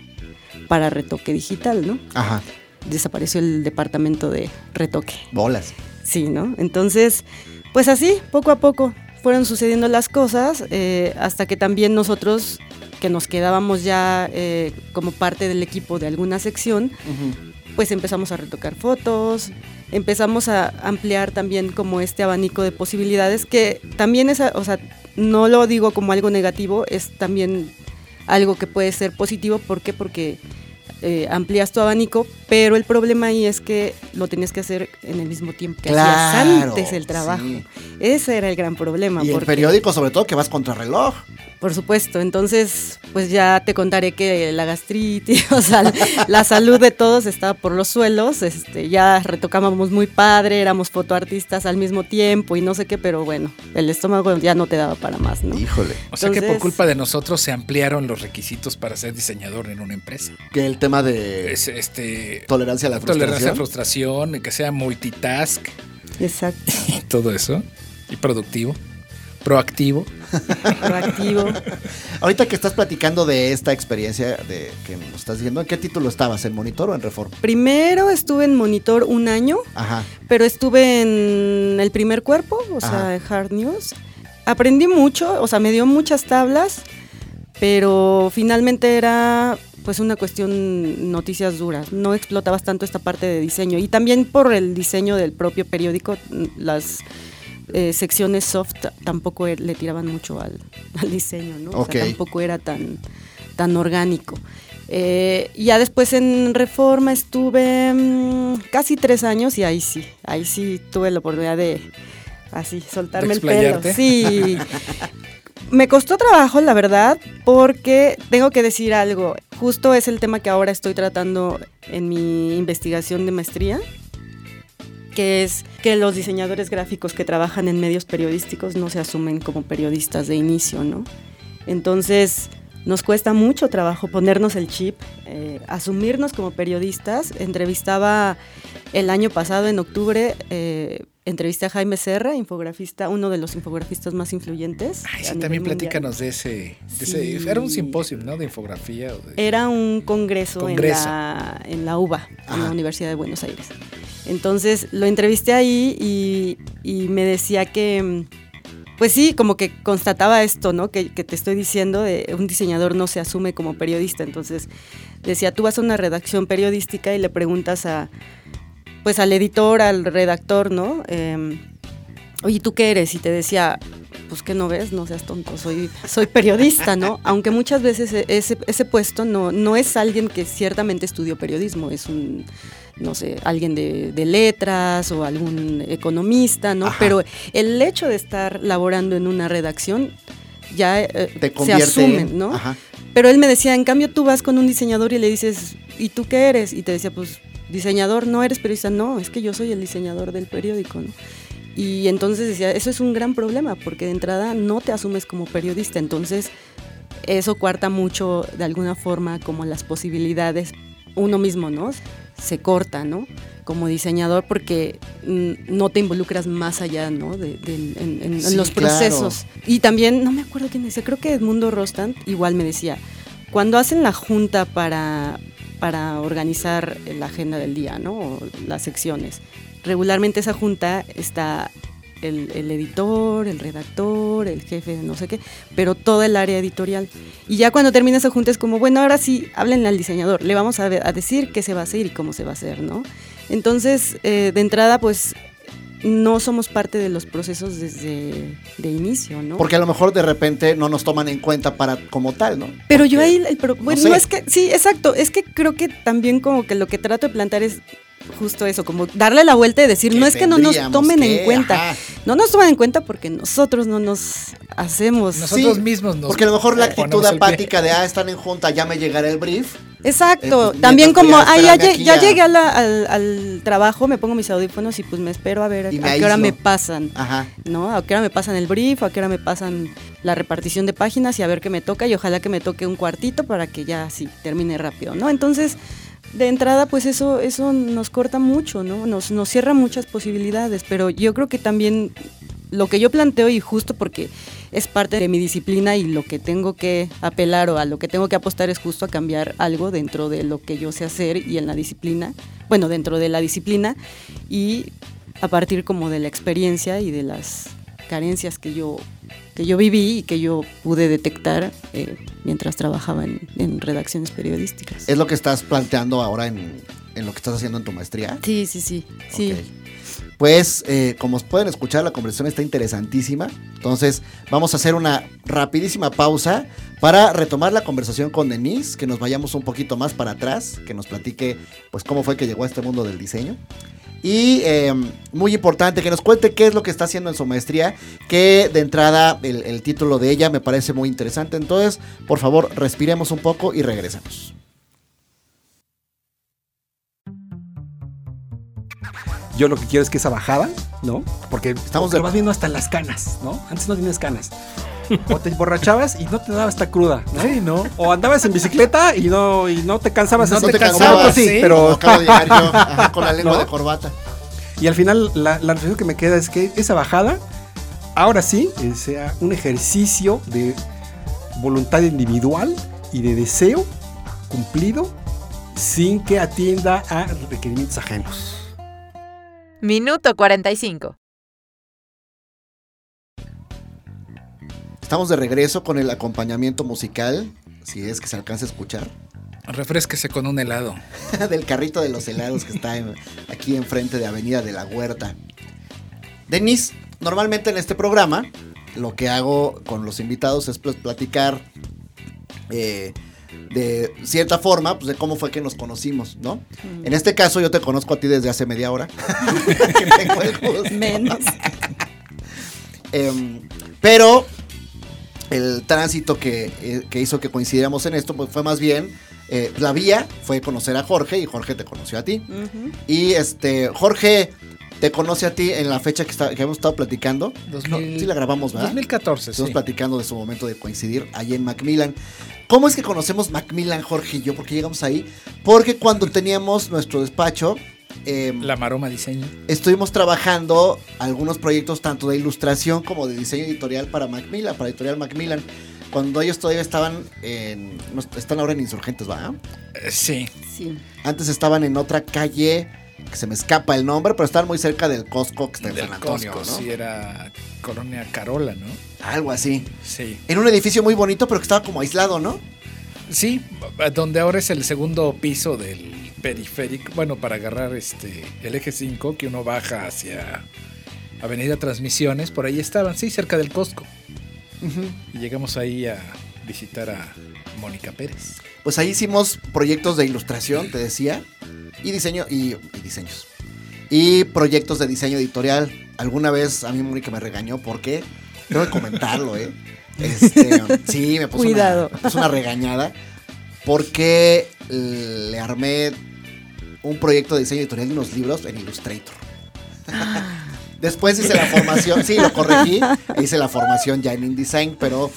para retoque digital, ¿no? Ajá. Desapareció el departamento de retoque. Bolas. Sí, ¿no? Entonces, pues así, poco a poco fueron sucediendo las cosas, eh, hasta que también nosotros, que nos quedábamos ya eh, como parte del equipo de alguna sección, pues empezamos a retocar fotos, empezamos a ampliar también como este abanico de posibilidades, que también es, o sea, no lo digo como algo negativo, es también algo que puede ser positivo, ¿por qué? Porque eh, amplías tu abanico, pero el problema ahí es que lo tenías que hacer en el mismo tiempo que hacías Claro, antes el trabajo. sí. Ese era el gran problema. Y el porque- periódico, sobre todo, que vas contra reloj. Por supuesto, entonces pues ya te contaré que la gastritis, o sea, la salud de todos estaba por los suelos, este, ya retocábamos muy padre, éramos fotoartistas al mismo tiempo y no sé qué, pero bueno, el estómago ya no te daba para más, ¿no? Híjole. O sea que por culpa de nosotros se ampliaron los requisitos para ser diseñador en una empresa. Que el tema de Es, este, tolerancia a la frustración. tolerancia a frustración, que sea multitask, Exacto, todo eso. Y productivo, proactivo. proactivo. Ahorita que estás platicando de esta experiencia de que nos estás diciendo, ¿en qué título estabas? ¿En Monitor o en Reforma? Primero estuve en Monitor un año, Ajá. pero estuve en el primer cuerpo, o Ajá. sea, en Hard News. Aprendí mucho, o sea, me dio muchas tablas, pero finalmente era pues una cuestión noticias duras. No explotabas tanto esta parte de diseño y también por el diseño del propio periódico, las eh, secciones soft tampoco e- le tiraban mucho al, al diseño, ¿no? O sea, tampoco era tan, tan orgánico. Eh, ya después en Reforma estuve mm, casi tres años y ahí sí, ahí sí tuve la oportunidad de así soltarme el pelo. Sí. Me costó trabajo, la verdad, porque tengo que decir algo. Justo es el tema que ahora estoy tratando en mi investigación de maestría, que es que los diseñadores gráficos que trabajan en medios periodísticos no se asumen como periodistas de inicio, ¿no? Entonces, nos cuesta mucho trabajo ponernos el chip, eh, asumirnos como periodistas. Entrevistaba el año pasado, en octubre, eh, entrevisté a Jaime Serra, infografista, uno de los infografistas más influyentes. Ay, sí, también platícanos de ese, de ese-. Era un simposio, ¿no? De infografía. o de- Era un congreso, Congreso. En, la, en la UBA, en la Universidad de Buenos Aires. Entonces lo entrevisté ahí y, y me decía que, pues sí, como que constataba esto, ¿no? Que, que, te estoy diciendo, de un diseñador no se asume como periodista. Entonces decía, tú vas a una redacción periodística y le preguntas a, pues al editor, al redactor, ¿no? Eh, Oye, ¿tú qué eres? Y te decía, pues que no ves, no seas tonto, soy, soy periodista, ¿no? Aunque muchas veces e-, ese, ese puesto no, no es alguien que ciertamente estudió periodismo, es un, no sé, alguien de, de letras o algún economista, ¿no? Ajá. Pero el hecho de estar laborando en una redacción ya eh, se asume, en, ¿no? Ajá. Pero él me decía, en cambio tú vas con un diseñador y le dices, ¿y tú qué eres? Y te decía, pues diseñador, no eres periodista, no, es que yo soy el diseñador del periódico, ¿no? Y entonces decía, eso es un gran problema, porque de entrada no te asumes como periodista, entonces eso cuarta mucho de alguna forma como las posibilidades uno mismo, ¿no? Se corta, ¿no? Como diseñador porque no te involucras más allá, ¿no? De, de, en, en, sí, en, los procesos. Y también, no me acuerdo quién decía, creo que Edmundo Rostand igual me decía, cuando hacen la junta para, para organizar la agenda del día, ¿no? O las secciones, regularmente esa junta está el, editor, el redactor, el jefe de no sé qué, pero toda el área editorial. Y ya cuando termina esa junta es como, bueno, ahora sí, háblenle al diseñador, le vamos a, a decir qué se va a hacer y cómo se va a hacer, ¿no? Entonces, eh, de entrada, pues no somos parte de los procesos desde de inicio, ¿no? Porque a lo mejor de repente no nos toman en cuenta para como tal, ¿no? Pero Porque, yo ahí, el, pero, bueno, no, sé. no es que, sí, exacto, es que creo que también como que lo que trato de plantear es justo eso, como darle la vuelta y decir, no es que no nos tomen que, en cuenta, ajá. no nos toman en cuenta porque nosotros no nos hacemos. Nosotros sí, mismos nos Porque a lo mejor la actitud apática de, ah, están en junta, ya me llegará el brief. Exacto, eh, también como, ah, ya, ya, ya, llegué a la, al, al, trabajo, me pongo mis audífonos y pues me espero a ver a, a qué hora me pasan, Ajá. ¿no? A qué hora me pasan el brief, a qué hora me pasan la repartición de páginas y a ver qué me toca y ojalá que me toque un cuartito para que ya sí termine rápido, ¿no? Entonces, de entrada, pues eso, eso nos corta mucho, ¿no? Nos, nos cierra muchas posibilidades, pero yo creo que también lo que yo planteo y justo porque es parte de mi disciplina y lo que tengo que apelar o a lo que tengo que apostar es justo a cambiar algo dentro de lo que yo sé hacer y en la disciplina, bueno, dentro de la disciplina y a partir como de la experiencia y de las carencias que yo, que yo viví y que yo pude detectar eh, mientras trabajaba en, en, redacciones periodísticas. ¿Es lo que estás planteando ahora en, en, lo que estás haciendo en tu maestría? Sí, sí, sí. sí. Pues eh, como pueden escuchar, la conversación está interesantísima. Entonces vamos a hacer una rapidísima pausa para retomar la conversación con Denise, que nos vayamos un poquito más para atrás, que nos platique pues cómo fue que llegó a este mundo del diseño. Y eh, muy importante que nos cuente qué es lo que está haciendo en su maestría, que de entrada el, el título de ella me parece muy interesante. Entonces, por favor, respiremos un poco y regresamos. Yo lo que quiero es que esa bajada, ¿no? Porque estamos de... vas viendo hasta las canas, ¿no? Antes no tienes canas. O te emborrachabas y no te daba esta cruda, ¿no? Sí, ¿no? O andabas en bicicleta y no, y no te cansabas. No, te cansabas, sí, sí, pero... Acabo de llegar yo ajá, con la lengua ¿no? de corbata. Y al final la, la reflexión que me queda es que esa bajada, ahora sí, eh, sea un ejercicio de voluntad individual y de deseo cumplido sin que atienda a requerimientos ajenos. Minuto 45. Estamos de regreso con el acompañamiento musical, si es que se alcanza a escuchar. Refresquese con un helado. Del carrito de los helados que está en, aquí enfrente de Avenida de la Huerta. Denis, normalmente en este programa lo que hago con los invitados es platicar eh, de cierta forma, pues de cómo fue que nos conocimos, ¿no? Mm. En este caso yo te conozco a ti desde hace media hora. Menos. eh, pero el tránsito que, eh, que, hizo que coincidiéramos en esto, pues fue más bien eh, la vía, fue conocer a Jorge y Jorge te conoció a ti. Uh -huh. Y este, Jorge te conoce a ti en la fecha que, está, que hemos estado platicando. 2000, no, sí la grabamos, ¿verdad? 2014, Estamos sí. platicando de su momento de coincidir allí en Macmillan. ¿Cómo es que conocemos Macmillan, Jorge y yo? ¿Por qué llegamos ahí? Porque cuando teníamos nuestro despacho... Eh, la Maroma Diseño. Estuvimos trabajando algunos proyectos tanto de ilustración como de diseño editorial para Macmillan, para Editorial Macmillan. Cuando ellos todavía estaban en... Están ahora en Insurgentes, ¿va? Eh, sí. sí. Antes estaban en otra calle que se me escapa el nombre, pero estaban muy cerca del Costco que está en Del San Antonio, Costco, ¿no? sí, era Colonia Carola, ¿no? Algo así. Sí. En un edificio muy bonito, pero que estaba como aislado, ¿no? Sí, donde ahora es el segundo piso del periférico, bueno, para agarrar este el eje 5 que uno baja hacia Avenida Transmisiones, por ahí estaban, sí, cerca del Costco. Y llegamos ahí a visitar a Mónica Pérez. Pues ahí hicimos proyectos de ilustración, te decía, y diseño, y, y diseños. Y proyectos de diseño editorial. Alguna vez a mí Mónica me regañó porque, tengo que comentarlo, ¿eh? Este, sí, me puso, Cuidado. Una, me puso una regañada porque le armé un proyecto de diseño editorial y unos libros en Illustrator. Después hice la formación, sí, lo corregí, hice la formación ya en InDesign, pero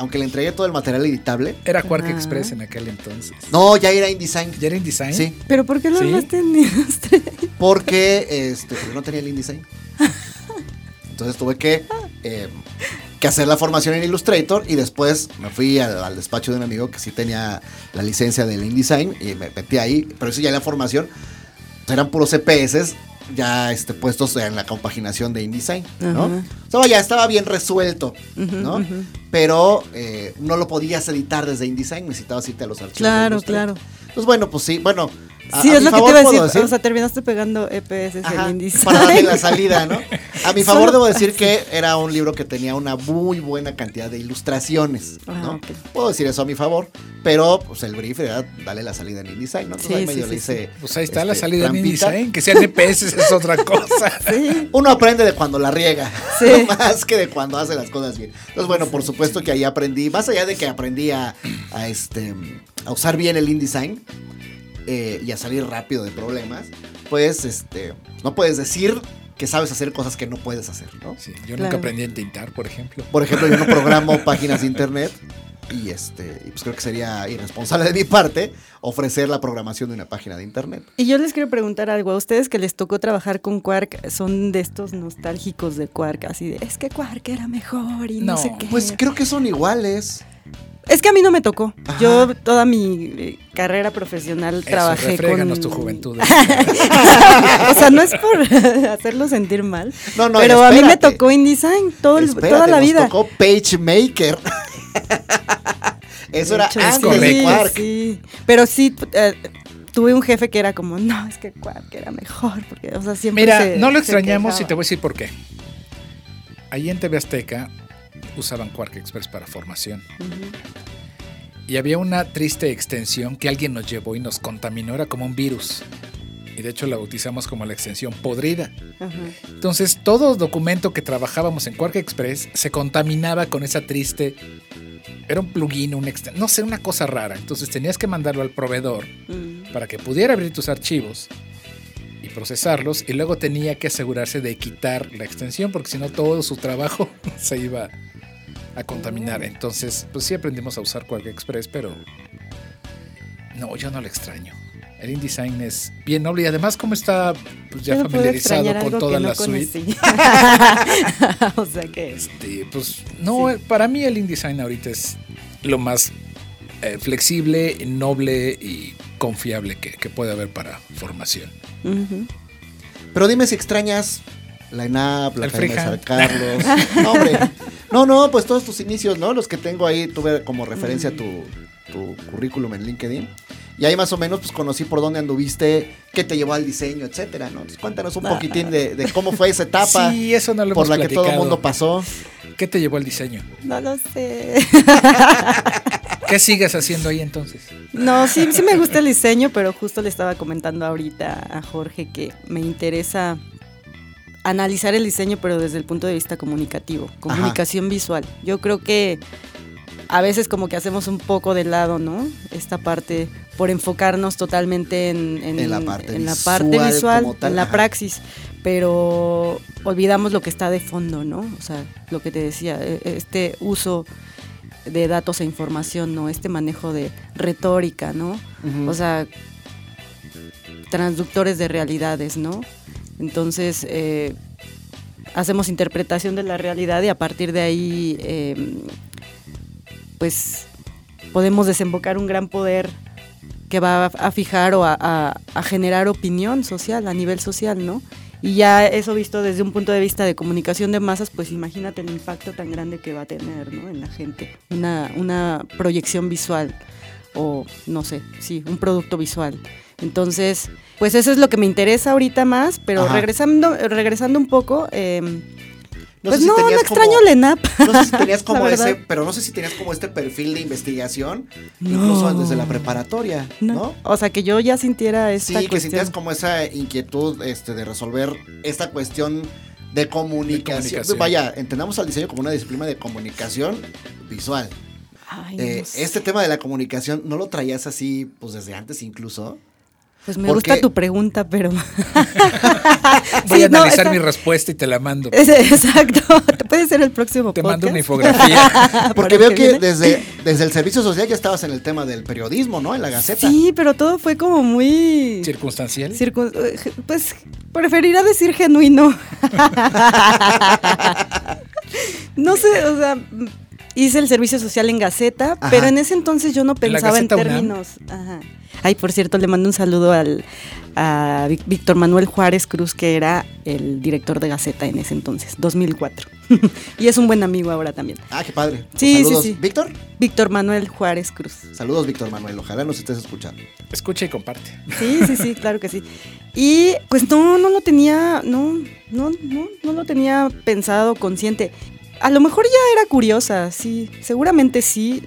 aunque le entregué todo el material editable, Era Quark Ah. Express en aquel entonces. no, ya era InDesign. ¿Ya era InDesign? Sí, ¿Pero por qué lo ¿Sí? armaste en Illustrator? porque este, porque no tenía el InDesign. Entonces tuve que, eh, que hacer la formación en Illustrator y después me fui al, al despacho de un amigo que sí tenía la licencia del InDesign y me metí ahí, pero eso ya la formación eran puros CPS ya este, puestos en la compaginación de InDesign, ¿no? Ajá. O sea, ya estaba bien resuelto, Ujú, ¿no? ujú. Pero eh, no lo podías editar desde InDesign, necesitabas irte a los archivos. Claro, claro. Entonces, bueno, pues sí, bueno. a- Sí, a es lo que te iba a decir. decir- O sea, terminaste pegando EPS en InDesign. para darle la salida, ¿no? A mi favor Solo debo decir que era un libro que tenía una muy buena cantidad de ilustraciones, Ah, ¿no? Puedo decir eso a mi favor, pero pues el brief era darle la salida en InDesign, ¿no? Entonces Sí, ahí sí, medio sí, le hice, Pues ahí está la este, salida en. InDesign. Que sean EPS es otra cosa. Sí. Uno aprende de cuando la riega, Sí. más que de cuando hace las cosas bien. Entonces, bueno, por supuesto que ahí aprendí, más allá de que aprendí a, a, este, a usar bien el InDesign eh, y a salir rápido de problemas, pues este, no puedes decir que sabes hacer cosas que no puedes hacer, ¿no? Sí, yo Claro. nunca aprendí a entintar, por ejemplo. Por ejemplo, yo no programo páginas de internet y este, y pues creo que sería irresponsable de mi parte ofrecer la programación de una página de internet. Y yo les quiero preguntar algo. A ustedes que les tocó trabajar con Quark, son de estos nostálgicos de Quark, así de, es que Quark era mejor y no, No, sé qué. Pues creo que son iguales. Es que a mí no me tocó. Ajá. Yo toda mi eh, carrera profesional trabajé con... tu juventud. o sea, no es por hacerlo sentir mal. No, no, pero a mí me tocó InDesign todo el- Espérate, toda la nos vida. tocó PageMaker. Eso era De hecho, antes sí, de correcto. Quark. sí. Pero sí, eh, tuve un jefe que era como, no, es que Quark era mejor. Porque, o sea, siempre Mira, se- no lo extrañamos y te voy a decir por qué. Ahí en TV Azteca usaban Quark Express para formación. Y había una triste extensión que alguien nos llevó y nos contaminó, era como un virus. Y de hecho la bautizamos como la extensión podrida. Entonces todo documento que trabajábamos en Quark Express se contaminaba con esa triste... Era un plugin, un no sé, una cosa rara. Entonces tenías que mandarlo al proveedor Mm. para que pudiera abrir tus archivos procesarlos y luego tenía que asegurarse de quitar la extensión porque si no todo su trabajo se iba a contaminar. Entonces, pues sí aprendimos a usar Quark Express, pero no, yo no lo extraño. El InDesign es bien noble y además como está pues, ya no familiarizado con toda no la suite. o sea que... este, pues no, para mí el InDesign ahorita es lo más eh, flexible, noble y confiable que, que puede haber para formación. Pero dime si extrañas la ENAP, la El Academia de San freehand. Carlos. No, hombre. No, no, pues todos tus inicios, ¿no? Los que tengo ahí, tuve como referencia tu, tu currículum en LinkedIn. Y ahí más o menos pues conocí por dónde anduviste, qué te llevó al diseño, etcétera, ¿no? Entonces, cuéntanos un poquitín de, de cómo fue esa etapa Sí, eso no lo por hemos la que todo el mundo pasó. ¿Qué te llevó al diseño? No lo sé. ¿Qué sigues haciendo ahí entonces? No, sí, sí me gusta el diseño, pero justo le estaba comentando ahorita a Jorge que me interesa analizar el diseño, pero desde el punto de vista comunicativo, comunicación visual. Yo creo que a veces como que hacemos un poco de lado, ¿no? Esta parte por enfocarnos totalmente en, En la parte en la visual parte visual, como tal, en la ajá. praxis, pero olvidamos lo que está de fondo, ¿no? O sea, lo que te decía, e- este uso de datos e información, ¿no? Este manejo de retórica, ¿no? O sea, transductores de realidades, ¿no? Entonces, eh, hacemos interpretación de la realidad y a partir de ahí, eh, pues, podemos desembocar un gran poder que va a, a fijar o a, a- a generar opinión social, a nivel social, ¿no? Y ya eso visto desde un punto de vista de comunicación de masas, pues imagínate el impacto tan grande que va a tener, ¿no? En la gente. Una, una proyección visual o, no sé, sí, un producto visual. Entonces, pues eso es lo que me interesa ahorita más, pero Ajá. regresando, regresando un poco, eh, No pues sé si no, no extraño como- el ENAP. No sé si tenías como ese, pero no sé si tenías como este perfil de investigación, No. incluso desde la preparatoria, ¿no? No, O sea, que yo ya sintiera esta Sí, que sentías como esa inquietud este, de resolver esta cuestión de comunicación. De comunicación. Vaya, entendamos al diseño como una disciplina de comunicación visual. Ay, no Eh, sé. este tema de la comunicación, ¿no lo traías así, pues desde antes incluso? Pues me gusta tu pregunta, pero... Voy Sí, a no, analizar esa- mi respuesta y te la mando. Exacto, te puede ser el próximo Te mando una infografía. Porque veo que desde, desde el servicio social ya estabas en el tema del periodismo, ¿no? En la Gaceta. Sí, pero todo fue como muy... Circunstancial. circun- Pues preferiría decir genuino. no sé, o sea, hice el servicio social en Gaceta, Ajá. pero en ese entonces yo no ¿En la pensaba en términos. Ajá. Ay, por cierto, le mando un saludo al a Víctor Manuel Juárez Cruz, que era el director de Gaceta en ese entonces, 2004. y es un buen amigo ahora también. Ah, qué padre. Pues Sí, sí, sí. Víctor, Víctor Manuel Juárez Cruz. saludos Víctor Manuel, ojalá nos estés escuchando. Escucha y comparte. Sí, sí, sí, claro que sí. Y pues no, no lo tenía, no, no, no, no lo tenía pensado, consciente. A lo mejor ya era curiosa, sí, seguramente sí,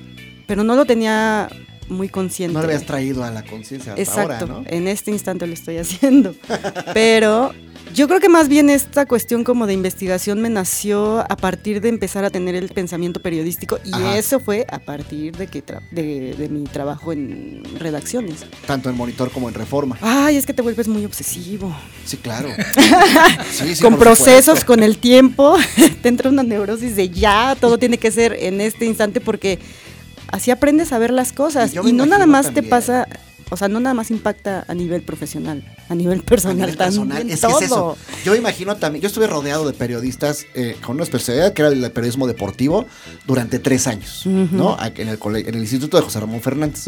pero no lo tenía muy consciente. No lo habías traído a la conciencia hasta Exacto, ahora, ¿no? en este instante lo estoy haciendo. Pero yo creo que más bien esta cuestión como de investigación me nació a partir de empezar a tener el pensamiento periodístico y Ajá. eso fue a partir de, que de, de mi trabajo en redacciones. Tanto en Monitor como en Reforma. Ay, es que te vuelves muy obsesivo. Sí, claro. Sí, sí, con procesos, supuesto. con el tiempo, te entra una neurosis de ya, todo tiene que ser en este instante porque así aprendes a ver las cosas. Y no nada más te pasa, o sea, no nada más impacta a nivel profesional, a nivel personal A nivel personal, también, es que todo. es eso. Yo me imagino también, yo estuve rodeado de periodistas eh, con una especialidad que era el periodismo deportivo durante tres años. ¿no? En el, en el Instituto de José Ramón Fernández.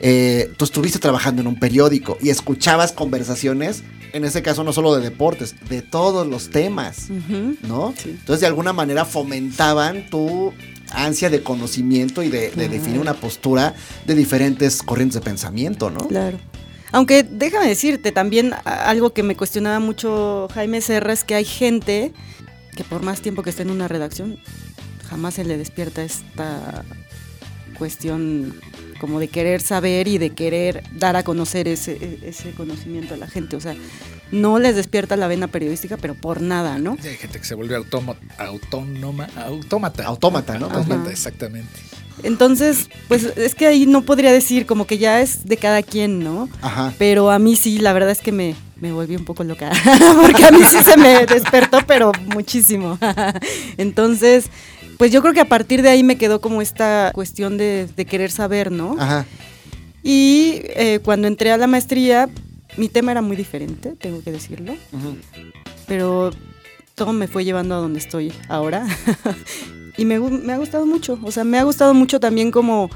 Eh, tú estuviste trabajando en un periódico y escuchabas conversaciones, en ese caso no solo de deportes, de todos los temas. ¿no? Sí. Entonces de alguna manera fomentaban tu ansia de conocimiento y de, definir una postura de diferentes corrientes de pensamiento, ¿no? Claro. Aunque déjame decirte también algo que me cuestionaba mucho Jaime Serra es que hay gente que por más tiempo que esté en una redacción jamás se le despierta esta cuestión como de querer saber y de querer dar a conocer ese, e- ese conocimiento a la gente. O sea, no les despierta la vena periodística, pero por nada, ¿no? Sí, Hay gente que se vuelve autómo- autónoma, autómata. Autómata, ¿no? Autómata, exactamente. Entonces, pues es que ahí no podría decir como que ya es de cada quien, ¿no? Ajá. Pero a mí sí, la verdad es que me, me volví un poco loca, porque a mí sí se me despertó, pero muchísimo. Entonces, pues yo creo que a partir de ahí me quedó como esta cuestión de, de querer saber, ¿no? Ajá. Y eh, cuando entré a la maestría, mi tema era muy diferente, tengo que decirlo, Ujú. pero todo me fue llevando a donde estoy ahora. y me, me ha gustado mucho, o sea, me ha gustado mucho también como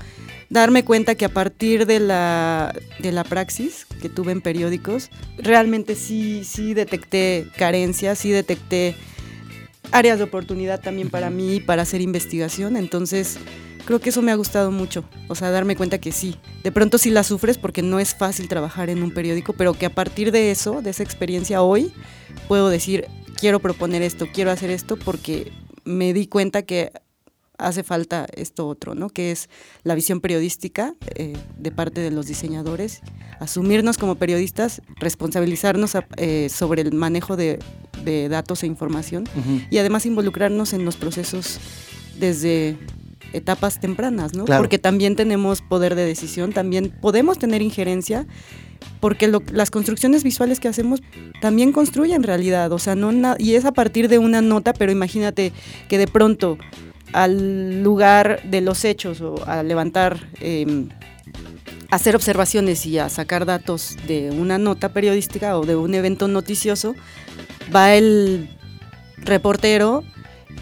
darme cuenta que a partir de la, de la praxis que tuve en periódicos, realmente sí, sí detecté carencias, sí detecté áreas de oportunidad también para mí, para hacer investigación. Entonces, creo que eso me ha gustado mucho. O sea, darme cuenta que sí. De pronto sí la sufres porque no es fácil trabajar en un periódico, pero que a partir de eso, de esa experiencia hoy, puedo decir, quiero proponer esto, quiero hacer esto porque me di cuenta que hace falta esto otro, ¿no? Que es la visión periodística eh, de parte de los diseñadores, asumirnos como periodistas, responsabilizarnos a- eh, sobre el manejo de, de datos e información y además involucrarnos en los procesos desde etapas tempranas, ¿no? Claro. Porque también tenemos poder de decisión, también podemos tener injerencia, porque lo- las construcciones visuales que hacemos también construyen realidad, o sea, no y es a partir de una nota, pero imagínate que de pronto al lugar de los hechos o a levantar, eh, hacer observaciones y a sacar datos de una nota periodística o de un evento noticioso, va el reportero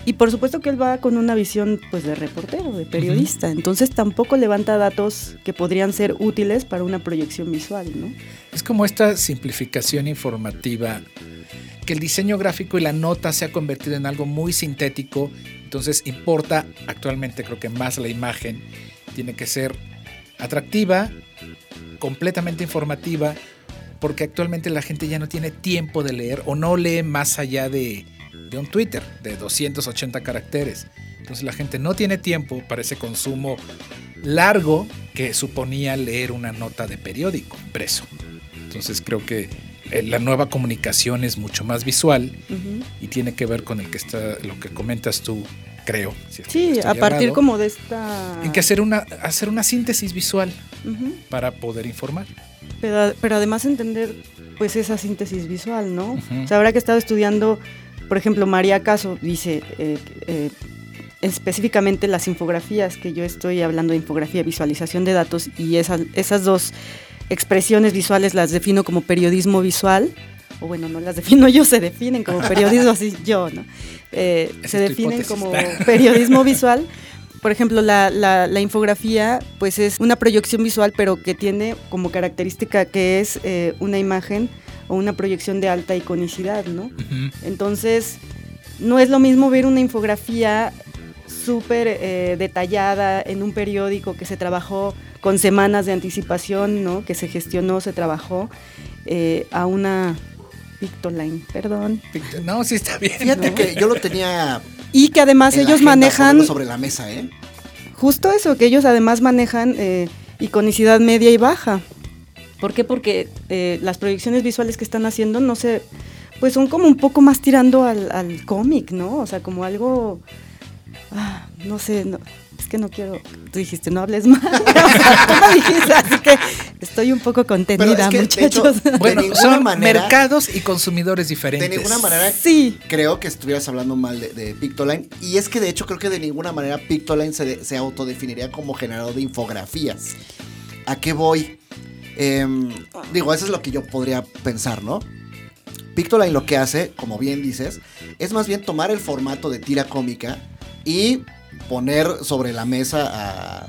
Y por supuesto que él va con una visión pues de reportero, de periodista, entonces tampoco levanta datos que podrían ser útiles para una proyección visual, ¿no? Es como esta simplificación informativa, que el diseño gráfico y la nota se ha convertido en algo muy sintético, entonces importa actualmente creo que más la imagen, tiene que ser atractiva, completamente informativa, porque actualmente la gente ya no tiene tiempo de leer o no lee más allá de, de un Twitter de 280 caracteres. Entonces la gente no tiene tiempo para ese consumo largo que suponía leer una nota de periódico impreso. Entonces creo que la nueva comunicación es mucho más visual y tiene que ver con el que está lo que comentas tú, creo. si Sí, a partir como de esta... en que hacer una hacer una síntesis visual para poder informar. Pero, pero además entender pues esa síntesis visual, ¿no? Ujú. O sea, ahora que he estado estudiando, por ejemplo, María Caso dice eh, eh, específicamente las infografías, que yo estoy hablando de infografía, visualización de datos, y esas, esas dos expresiones visuales las defino como periodismo visual, o bueno, no las defino yo, se definen como periodismo así yo, ¿no? Eh, se definen como periodismo visual. Por ejemplo, la, la- la infografía, pues es una proyección visual, pero que tiene como característica que es eh, una imagen o una proyección de alta iconicidad, ¿no? Entonces, no es lo mismo ver una infografía súper eh, detallada en un periódico que se trabajó con semanas de anticipación, ¿no? Que se gestionó, se trabajó, eh, a una Pictoline, perdón. No, sí está bien. Fíjate que yo lo tenía. Y que además en ellos manejan sobre la mesa, ¿eh? justo eso, que ellos además manejan eh, iconicidad media y baja. ¿Por qué? Porque eh, las proyecciones visuales que están haciendo, no sé, pues son como un poco más tirando al, al cómic, ¿no? O sea, como algo, ah, no sé, no, es que no quiero, tú dijiste, no hables sea, tú lo dijiste, así que estoy un poco contenida, que, de muchachos. hecho, de Bueno, ninguna son manera- mercados y consumidores De diferentes. ninguna manera sí, creo que estuvieras hablando mal de, de Pictoline. Y es que de hecho creo que de ninguna manera Pictoline se, de- se autodefiniría como generador de infografías. ¿A qué voy? Em, digo, eso es lo que yo podría pensar, ¿no? Pictoline lo que hace, como bien dices, es más bien tomar el formato de tira cómica y poner sobre la mesa a-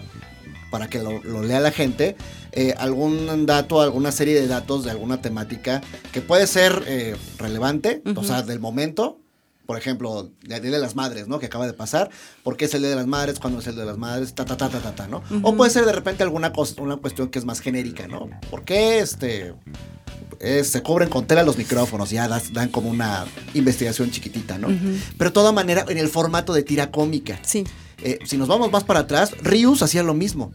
para que lo, lo lea la gente eh, algún dato, alguna serie de datos de alguna temática que puede ser eh, relevante, o sea, del momento. Por ejemplo, el Día de las Madres, ¿no? Que acaba de pasar. ¿Por qué es el Día de las Madres? ¿Cuándo es el Día de las Madres? Ta, ta, ta, ta, ta, ta, ¿no? O puede ser de repente alguna cos- una cuestión que es más genérica, ¿no? ¿Por qué este, eh, se cubren con tela los micrófonos? Ya das- dan como una investigación chiquitita, ¿no? Pero de toda manera en el formato de tira cómica. sí. Eh, si nos vamos más para atrás, Rius hacía lo mismo.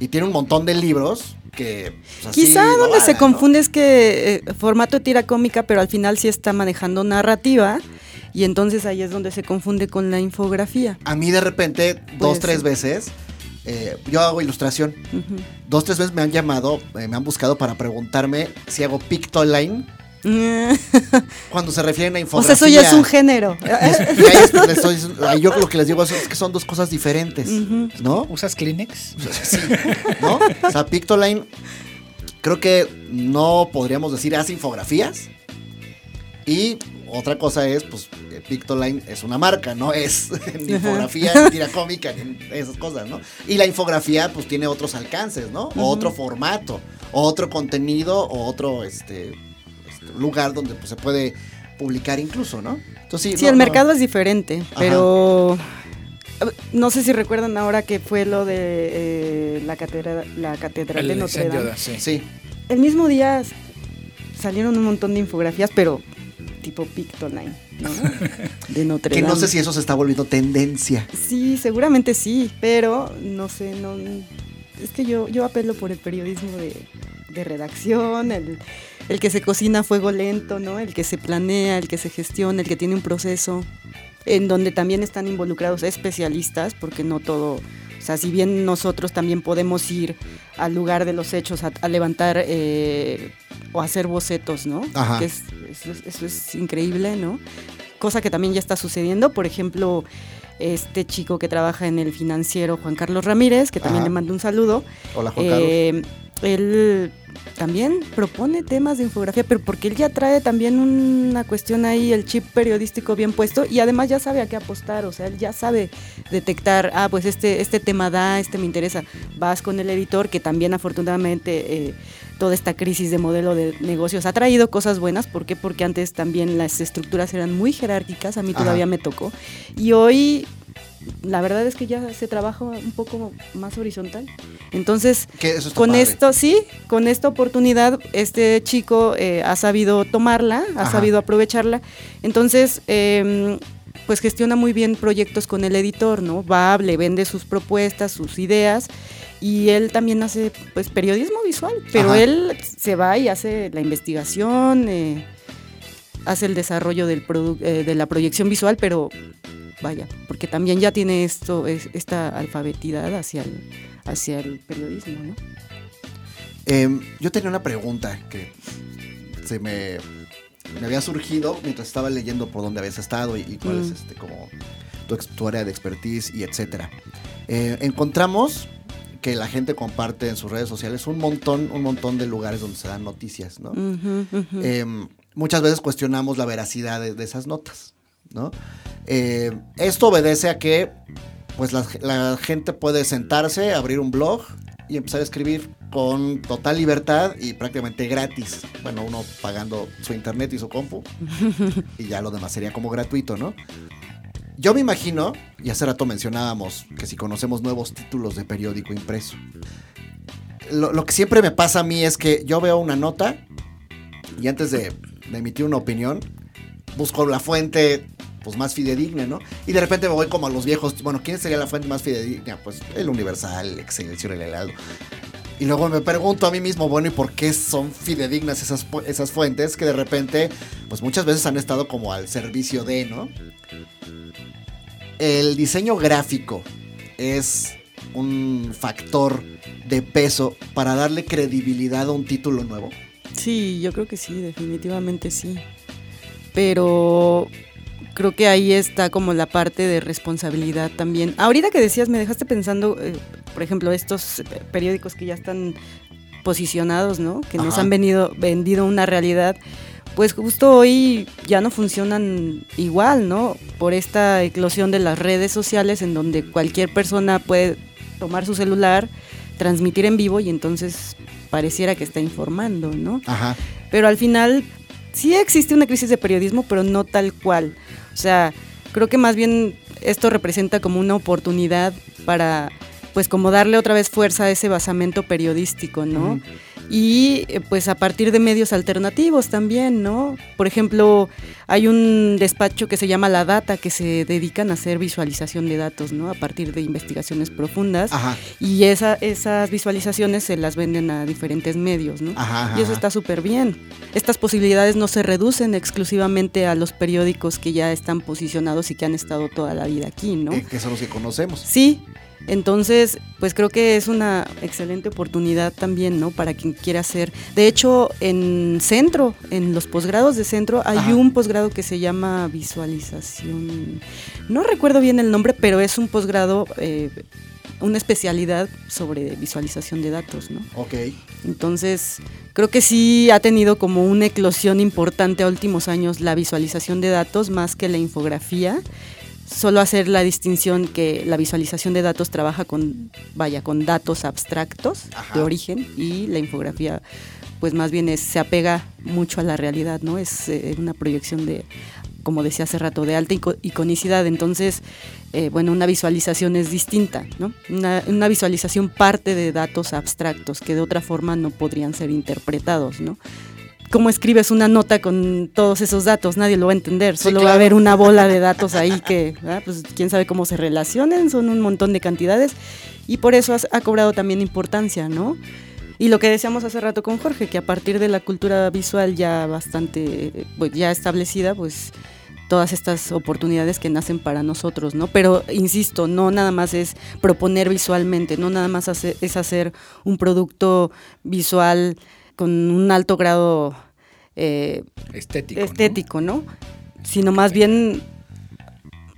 Y tiene un montón de libros que... pues, Quizá donde se confunde es que eh, formato de tira cómica, pero al final sí está manejando narrativa y entonces ahí es donde se confunde con la infografía. A mí de repente, dos, tres veces, eh, yo hago ilustración. Ujú. Dos, tres veces me han llamado, eh, me han buscado para preguntarme si hago Pictoline cuando se refieren a o infografía. sea, eso ya es un género. Y ahí es- les estoy- ahí yo lo que les digo es, es que son dos cosas diferentes. ¿no? ¿Usas Kleenex? Sí, ¿no? O sea, Pictoline, creo que no podríamos decir hace infografías. Y otra cosa es, pues, Pictoline es una marca, no es ni infografía, ni tira cómica, ni esas cosas, ¿no? Y la infografía, pues, tiene otros alcances, ¿no? O otro formato, o otro contenido, o otro, este, este, lugar donde pues, se puede publicar incluso, ¿no? Entonces, sí, Sí, no- el no- mercado es diferente, pero eh, no sé si recuerdan ahora que fue lo de eh, la catedral, la catedral de El Notre Dame. sí. Sí, El mismo día salieron un montón de infografías, pero tipo Pictoline, ¿no? De Notre que Dame. no sé si eso se está volviendo tendencia. Sí, seguramente sí, pero no sé, no es que yo, yo apelo por el periodismo de, de redacción, el, el que se cocina a fuego lento, ¿no? El que se planea, el que se gestiona, el que tiene un proceso, en donde también están involucrados especialistas, porque no todo, o sea, si bien nosotros también podemos ir al lugar de los hechos a, a levantar eh, o hacer bocetos, ¿no? Ajá. Que es- eso, es, eso es increíble, ¿no? Cosa que también ya está sucediendo, por ejemplo, este chico que trabaja en el financiero, Juan Carlos Ramírez, que también Ajá. le mando un saludo. Hola, Juan Carlos. Él también propone temas de infografía, pero porque él ya trae también una cuestión ahí, el chip periodístico bien puesto y además ya sabe a qué apostar, o sea, él ya sabe detectar, ah, pues este, este tema da, este me interesa. Vas con el editor que también afortunadamente eh, toda esta crisis de modelo de negocios ha traído cosas buenas, ¿por qué? Porque antes también las estructuras eran muy jerárquicas, a mí todavía me tocó, y hoy la verdad es que ya se trabaja un poco más horizontal. Entonces, con esto, sí, con esta oportunidad, este chico eh, ha sabido tomarla, ha sabido aprovecharla. Entonces, em, pues gestiona muy bien proyectos con el editor, ¿no? Va, le vende sus propuestas, sus ideas. Y él también hace pues periodismo visual, pero él se va y hace la investigación, eh, hace el desarrollo del eh, de la proyección visual, pero vaya, porque también ya tiene esto, esta alfabetidad hacia el, hacia el periodismo, ¿no? Em, yo tenía una pregunta que se me, me, había surgido mientras estaba leyendo por dónde habías estado y, cuál es mm. este, como tu, área de expertise y etcétera. Eh, encontramos que la gente comparte en sus redes sociales un montón, un montón de lugares donde se dan noticias, ¿no? Em, muchas veces cuestionamos la veracidad de esas notas, ¿no? Eh, esto obedece a que pues la, gente puede sentarse, abrir un blog y empezar a escribir con total libertad y prácticamente gratis. Bueno, uno pagando su internet y su compu y ya lo demás sería como gratuito, ¿no? Yo me imagino, y hace rato mencionábamos que si conocemos nuevos títulos de periódico impreso, lo, lo que siempre me pasa a mí es que yo veo una nota y antes de, de emitir una opinión, busco la fuente pues más fidedigna, ¿no? Y de repente me voy como a los viejos, bueno, ¿quién sería la fuente más fidedigna? Pues el Universal, el Excelsior, el Helado. Y luego me pregunto a mí mismo, bueno, ¿y por qué son fidedignas esas, esas fuentes que de repente, pues muchas veces han estado como al servicio de, ¿no? El diseño gráfico es un factor de peso para darle credibilidad a un título nuevo. Sí, yo creo que sí, definitivamente sí. Pero creo que ahí está como la parte de responsabilidad también. Ahorita que decías, me dejaste pensando, eh, por ejemplo, estos periódicos que ya están posicionados, ¿no? Que nos han venido, vendido una realidad. Pues justo hoy ya no funcionan igual, ¿no? Por esta eclosión de las redes sociales en donde cualquier persona puede tomar su celular, transmitir en vivo y entonces pareciera que está informando, ¿no? Ajá. Pero al final sí existe una crisis de periodismo, pero no tal cual. O sea, creo que más bien esto representa como una oportunidad para, pues como darle otra vez fuerza a ese basamento periodístico, ¿no? Y eh, pues a partir de medios alternativos también, ¿no? Por ejemplo, hay un despacho que se llama La Data que se dedican a hacer visualización de datos, ¿no? A partir de investigaciones profundas y esa, esas visualizaciones se las venden a diferentes medios, ¿no? y eso está súper bien. Estas posibilidades no se reducen exclusivamente a los periódicos que ya están posicionados y que han estado toda la vida aquí, ¿no? Eh, que son los que conocemos. Sí, entonces, pues creo que es una excelente oportunidad también, ¿no? Para quien quiera hacer. De hecho, en centro, en los posgrados de centro, hay un posgrado que se llama visualización. No recuerdo bien el nombre, pero es un posgrado, eh, una especialidad sobre visualización de datos, ¿no? Ok. Entonces, creo que sí ha tenido como una eclosión importante a últimos años la visualización de datos más que la infografía solo hacer la distinción que la visualización de datos trabaja con, vaya, con datos abstractos de origen y la infografía pues más bien se apega mucho a la realidad, ¿no? Es eh, una proyección de, como decía hace rato, de alta iconicidad. Entonces, eh, bueno, una visualización es distinta, ¿no? Una, una, visualización parte de datos abstractos que de otra forma no podrían ser interpretados, ¿no? Cómo escribes una nota con todos esos datos, nadie lo va a entender, solo va a haber una bola de datos ahí que, pues quién sabe cómo se relacionen, son un montón de cantidades y por eso ha cobrado también importancia, ¿no? Y lo que decíamos hace rato con Jorge, que a partir de la cultura visual ya bastante, pues, ya establecida, pues todas estas oportunidades que nacen para nosotros, ¿no? Pero insisto, no nada más es proponer visualmente, no nada más es hacer un producto visual con un alto grado eh, estético, estético ¿no? Sino más bien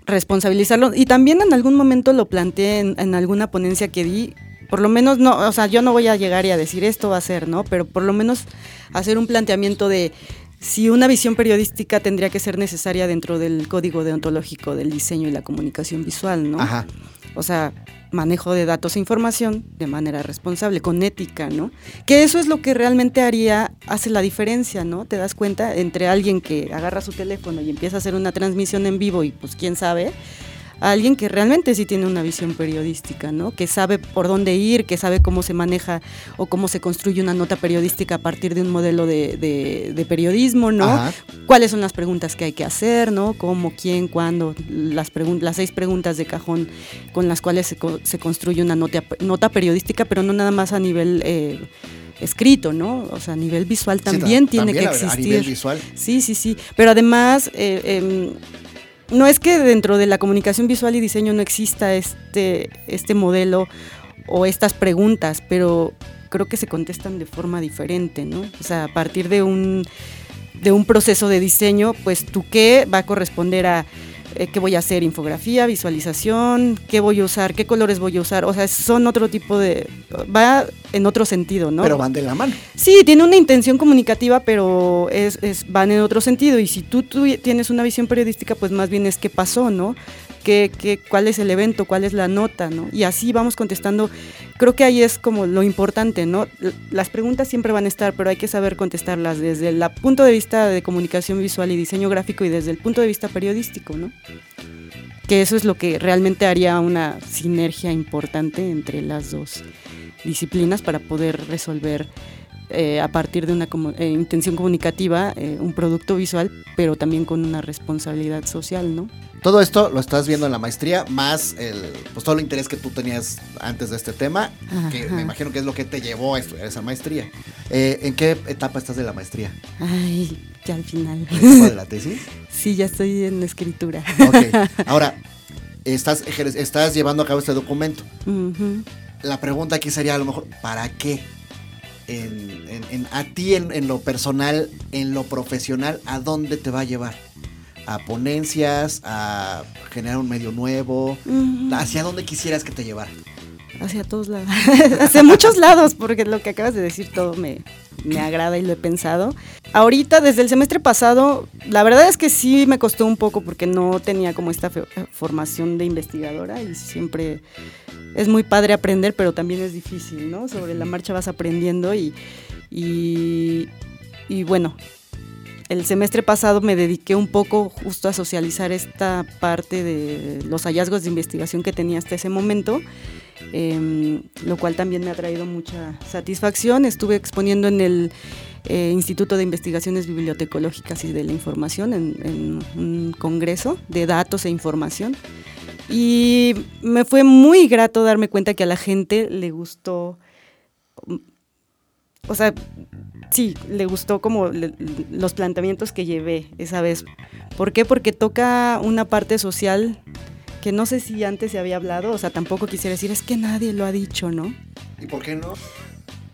responsabilizarlo. Y también en algún momento lo planteé en, alguna ponencia que di, por lo menos no, o sea, yo no voy a llegar y a decir esto va a ser, ¿no? Pero por lo menos hacer un planteamiento de si una visión periodística tendría que ser necesaria dentro del código deontológico del diseño y la comunicación visual, ¿no? Ajá. O sea, manejo de datos e información de manera responsable, con ética, ¿no? Que eso es lo que realmente haría, hace la diferencia, ¿no? Te das cuenta entre alguien que agarra su teléfono y empieza a hacer una transmisión en vivo y pues quién sabe, a alguien que realmente sí tiene una visión periodística, ¿no? Que sabe por dónde ir, que sabe cómo se maneja o cómo se construye una nota periodística a partir de un modelo de, de- de periodismo, ¿no? Ajá. cuáles son las preguntas que hay que hacer, ¿no? Cómo, quién, cuándo, las, pregun- las seis preguntas de cajón con las cuales se, co- se construye una nota, nota periodística, pero no nada más a nivel eh, escrito, ¿no? O sea, a nivel visual también ta- tiene también que a- A existir. nivel visual. Sí, sí, sí. Pero además, eh, em, no es que dentro de la comunicación visual y diseño no exista este, este modelo o estas preguntas, pero creo que se contestan de forma diferente, ¿no? O sea, a partir de un, de un proceso de diseño, pues tu qué va a corresponder a eh, qué voy a hacer, infografía, visualización, qué voy a usar, qué colores voy a usar, o sea, son otro tipo de... va en otro sentido, ¿no? Pero van de la mano. Sí, tiene una intención comunicativa, pero es, es- van en otro sentido. Y si tú, tú tienes una visión periodística, pues más bien es qué pasó, ¿no? ¿Qué, qué, cuál es el evento? ¿Cuál es la nota? ¿no? Y así vamos contestando. Creo que ahí es como lo importante, ¿no? Las preguntas siempre van a estar, pero hay que saber contestarlas desde el punto de vista de comunicación visual y diseño gráfico y desde el punto de vista periodístico, ¿no? Que eso es lo que realmente haría una sinergia importante entre las dos disciplinas para poder resolver eh, a partir de una comu- eh, intención comunicativa eh, un producto visual, pero también con una responsabilidad social, ¿no? Todo esto lo estás viendo en la maestría, más el, pues todo el interés que tú tenías antes de este tema, que Ajá. me imagino que es lo que te llevó a estudiar esa maestría. ¿En qué etapa estás de la maestría? Ay, ya al final. ¿En de la tesis? sí, ya estoy en escritura. Ok. Ahora, estás, estás llevando a cabo este documento. La pregunta aquí sería a lo mejor, ¿para qué? En, en- en- a ti en, en lo personal, en lo profesional, ¿a dónde te va a llevar? ¿A ponencias? ¿A generar un medio nuevo? ¿Hacia dónde quisieras que te llevara? Hacia todos lados. Hacia muchos lados, porque lo que acabas de decir todo me, me agrada y lo he pensado. Ahorita, desde el semestre pasado, la verdad es que sí me costó un poco porque no tenía como esta fe- formación de investigadora y siempre es muy padre aprender, pero también es difícil, ¿no? Sobre la marcha vas aprendiendo y, y, y bueno, el semestre pasado me dediqué un poco justo a socializar esta parte de los hallazgos de investigación que tenía hasta ese momento, em, lo cual también me ha traído mucha satisfacción. Estuve exponiendo en el eh, Instituto de Investigaciones Bibliotecológicas y de la Información en, en un congreso de datos e información. Y me fue muy grato darme cuenta que a la gente le gustó, o sea, sí, le gustó como le- los planteamientos que llevé esa vez. ¿Por qué? Porque toca una parte social que no sé si antes se había hablado, o sea, tampoco quisiera decir, es que nadie lo ha dicho, ¿no? ¿Y por qué no?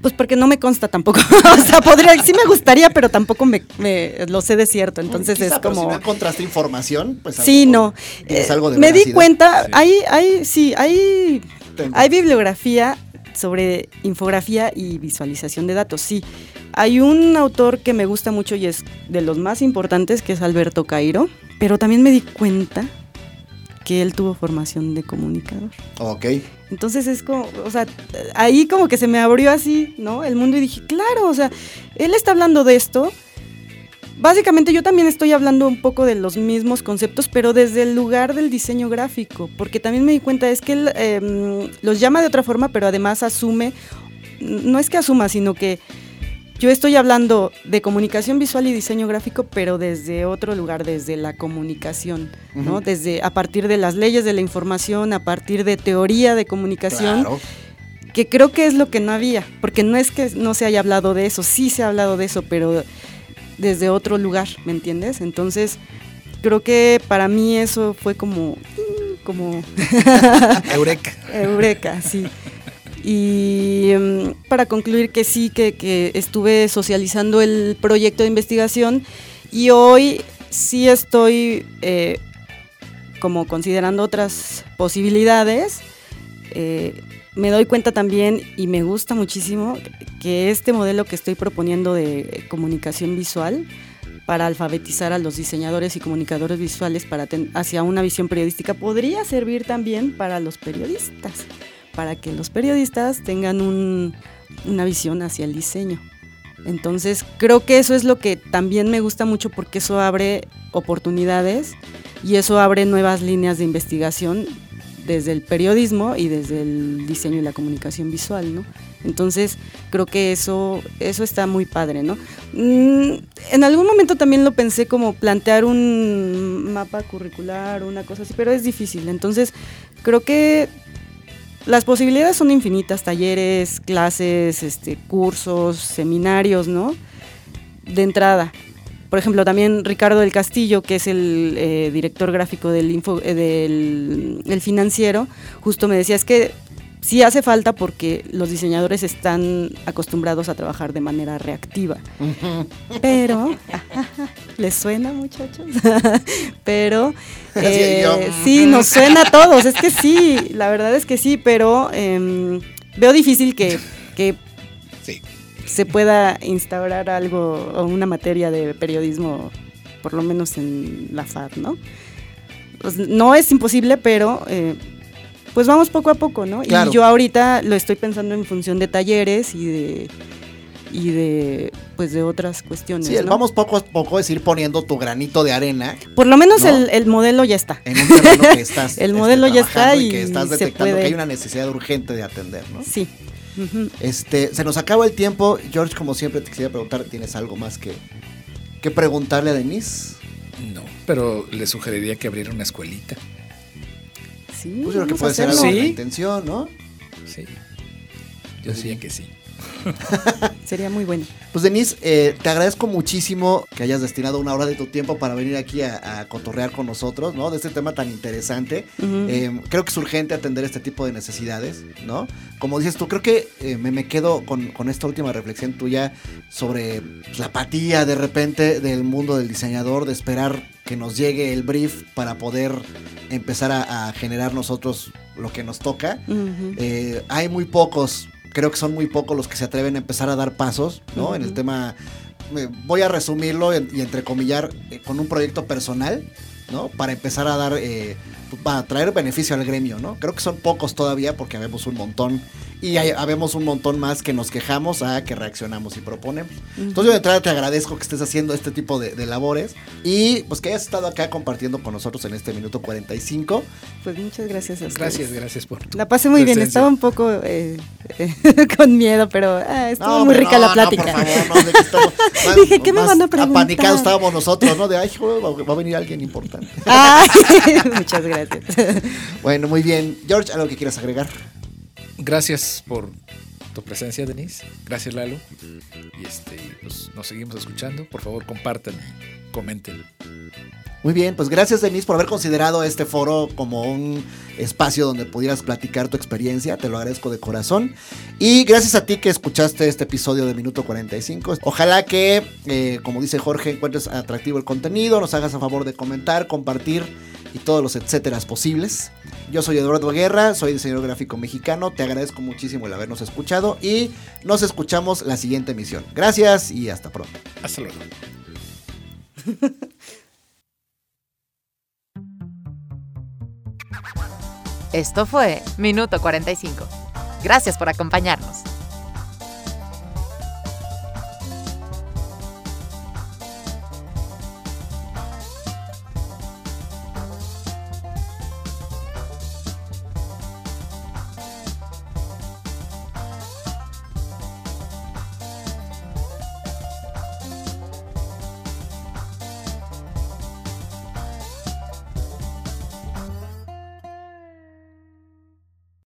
Pues porque no me consta tampoco. o sea, podría, sí me gustaría, pero tampoco me, me- lo sé de cierto. Entonces Quizá, es pero como. Si no encontraste información, pues Sí, no. tienes Eh, algo de me di cuenta, Sí. hay, hay, sí, hay, Tengo. hay bibliografía sobre infografía y visualización de datos, sí. Hay un autor que me gusta mucho y es de los más importantes, que es Alberto Cairo, pero también me di cuenta que él tuvo formación de comunicador. Ok. Entonces es como, o sea, ahí como que se me abrió así, ¿no? El mundo y dije, claro, o sea, él está hablando de esto. Básicamente yo también estoy hablando un poco de los mismos conceptos, pero desde el lugar del diseño gráfico, porque también me di cuenta es que él em, los llama de otra forma, pero además asume, no es que asuma, sino que yo estoy hablando de comunicación visual y diseño gráfico, pero desde otro lugar, desde la comunicación, ¿no? Desde a partir de las leyes de la información, a partir de teoría de comunicación, Claro. que creo que es lo que no había, porque no es que no se haya hablado de eso, sí se ha hablado de eso, pero desde otro lugar, ¿me entiendes? Entonces, creo que para mí eso fue como como Eureka. Eureka, sí. Y mm, para concluir que sí, que, que estuve socializando el proyecto de investigación y hoy sí estoy eh, como considerando otras posibilidades, eh, me doy cuenta también y me gusta muchísimo que este modelo que estoy proponiendo de comunicación visual para alfabetizar a los diseñadores y comunicadores visuales para hacia una visión periodística podría servir también para los periodistas, para que los periodistas tengan una visión hacia el diseño. Entonces, creo que eso es lo que también me gusta mucho porque eso abre oportunidades y eso abre nuevas líneas de investigación desde el periodismo y desde el diseño y la comunicación visual, ¿no? Entonces, creo que eso, eso está muy padre, ¿no? Mm, en algún momento también lo pensé como plantear un mapa curricular, una cosa así, pero es difícil. Entonces, creo que las posibilidades son infinitas, talleres, clases, este, cursos, seminarios, ¿no? De entrada. Por ejemplo, también Ricardo del Castillo, que es el eh, director gráfico del, info, eh, del financiero, justo me decía, es que sí hace falta porque los diseñadores están acostumbrados a trabajar de manera reactiva. Pero, ¿les suena muchachos? pero eh, sí, nos suena a todos, es que sí, la verdad es que sí, pero em, veo difícil que, que se pueda instaurar algo o una materia de periodismo, por lo menos en la FAD, ¿no? Pues, no es imposible, pero eh, pues vamos poco a poco, ¿no? Y yo ahorita lo estoy pensando en función de talleres y de y de pues de otras cuestiones. Sí, vamos poco a poco es ir poniendo tu granito de arena. Por lo menos el, modelo ya está. En un terreno que estás. el modelo este, ya está y, que estás detectando que hay una necesidad urgente de atender, ¿no? Sí. Este, se nos acaba el tiempo. George, como siempre, te quisiera preguntar, ¿tienes algo más que, que preguntarle a Denise? No, pero le sugeriría que abriera una escuelita. Sí, pues yo creo que puede ser algo ¿Sí? intención, ¿no? Sí. Yo diría que sí. Sería muy bueno. Pues Denise, eh, te agradezco muchísimo que hayas destinado una hora de tu tiempo para venir aquí a, cotorrear con nosotros, ¿no? De este tema tan interesante. Eh, creo que es urgente atender este tipo de necesidades, ¿no? Como dices tú, creo que eh, me, quedo con, esta última reflexión tuya sobre pues, la apatía de repente del mundo del diseñador, de esperar que nos llegue el brief para poder empezar a, generar nosotros lo que nos toca. hay muy pocos creo que son muy pocos los que se atreven a empezar a dar pasos, ¿no? En el tema, voy a resumirlo y entrecomillar eh, con un proyecto personal, ¿no? Para empezar a dar, eh, para traer beneficio al gremio, ¿no? Creo que son pocos todavía porque habemos un montón y hay, habemos un montón más que nos quejamos a que reaccionamos y proponemos. Entonces yo de entrada te agradezco que estés haciendo este tipo de, labores y pues que hayas estado acá compartiendo con nosotros en este minuto 45. Pues muchas gracias a ustedes. Gracias, gracias por tu La pasé muy bien, estaba un poco eh, con miedo, pero ah, estuvo muy rica la plática. No, por favor, no, Dije, ¿qué me van a preguntar? Apanicados estábamos nosotros, ¿no? De, ay, va a venir alguien importante. muchas gracias. bueno, muy bien. George, ¿algo que quieras agregar? Gracias por tu presencia, Denise. Gracias, Lalo. Y este, pues nos seguimos escuchando. Por favor, compartan comenten. Muy bien, pues gracias Denise por haber considerado este foro como un espacio donde pudieras platicar tu experiencia, te lo agradezco de corazón. Y gracias a ti que escuchaste este episodio de Minuto 45. Ojalá que, eh, como dice Jorge, encuentres atractivo el contenido, nos hagas a favor de comentar, compartir y todos los etcéteras posibles. Yo soy Eduardo Guerra, soy diseñador gráfico mexicano, te agradezco muchísimo el habernos escuchado y nos escuchamos la siguiente emisión. Gracias y hasta pronto. Hasta luego. Esto fue Minuto 45. Gracias por acompañarnos.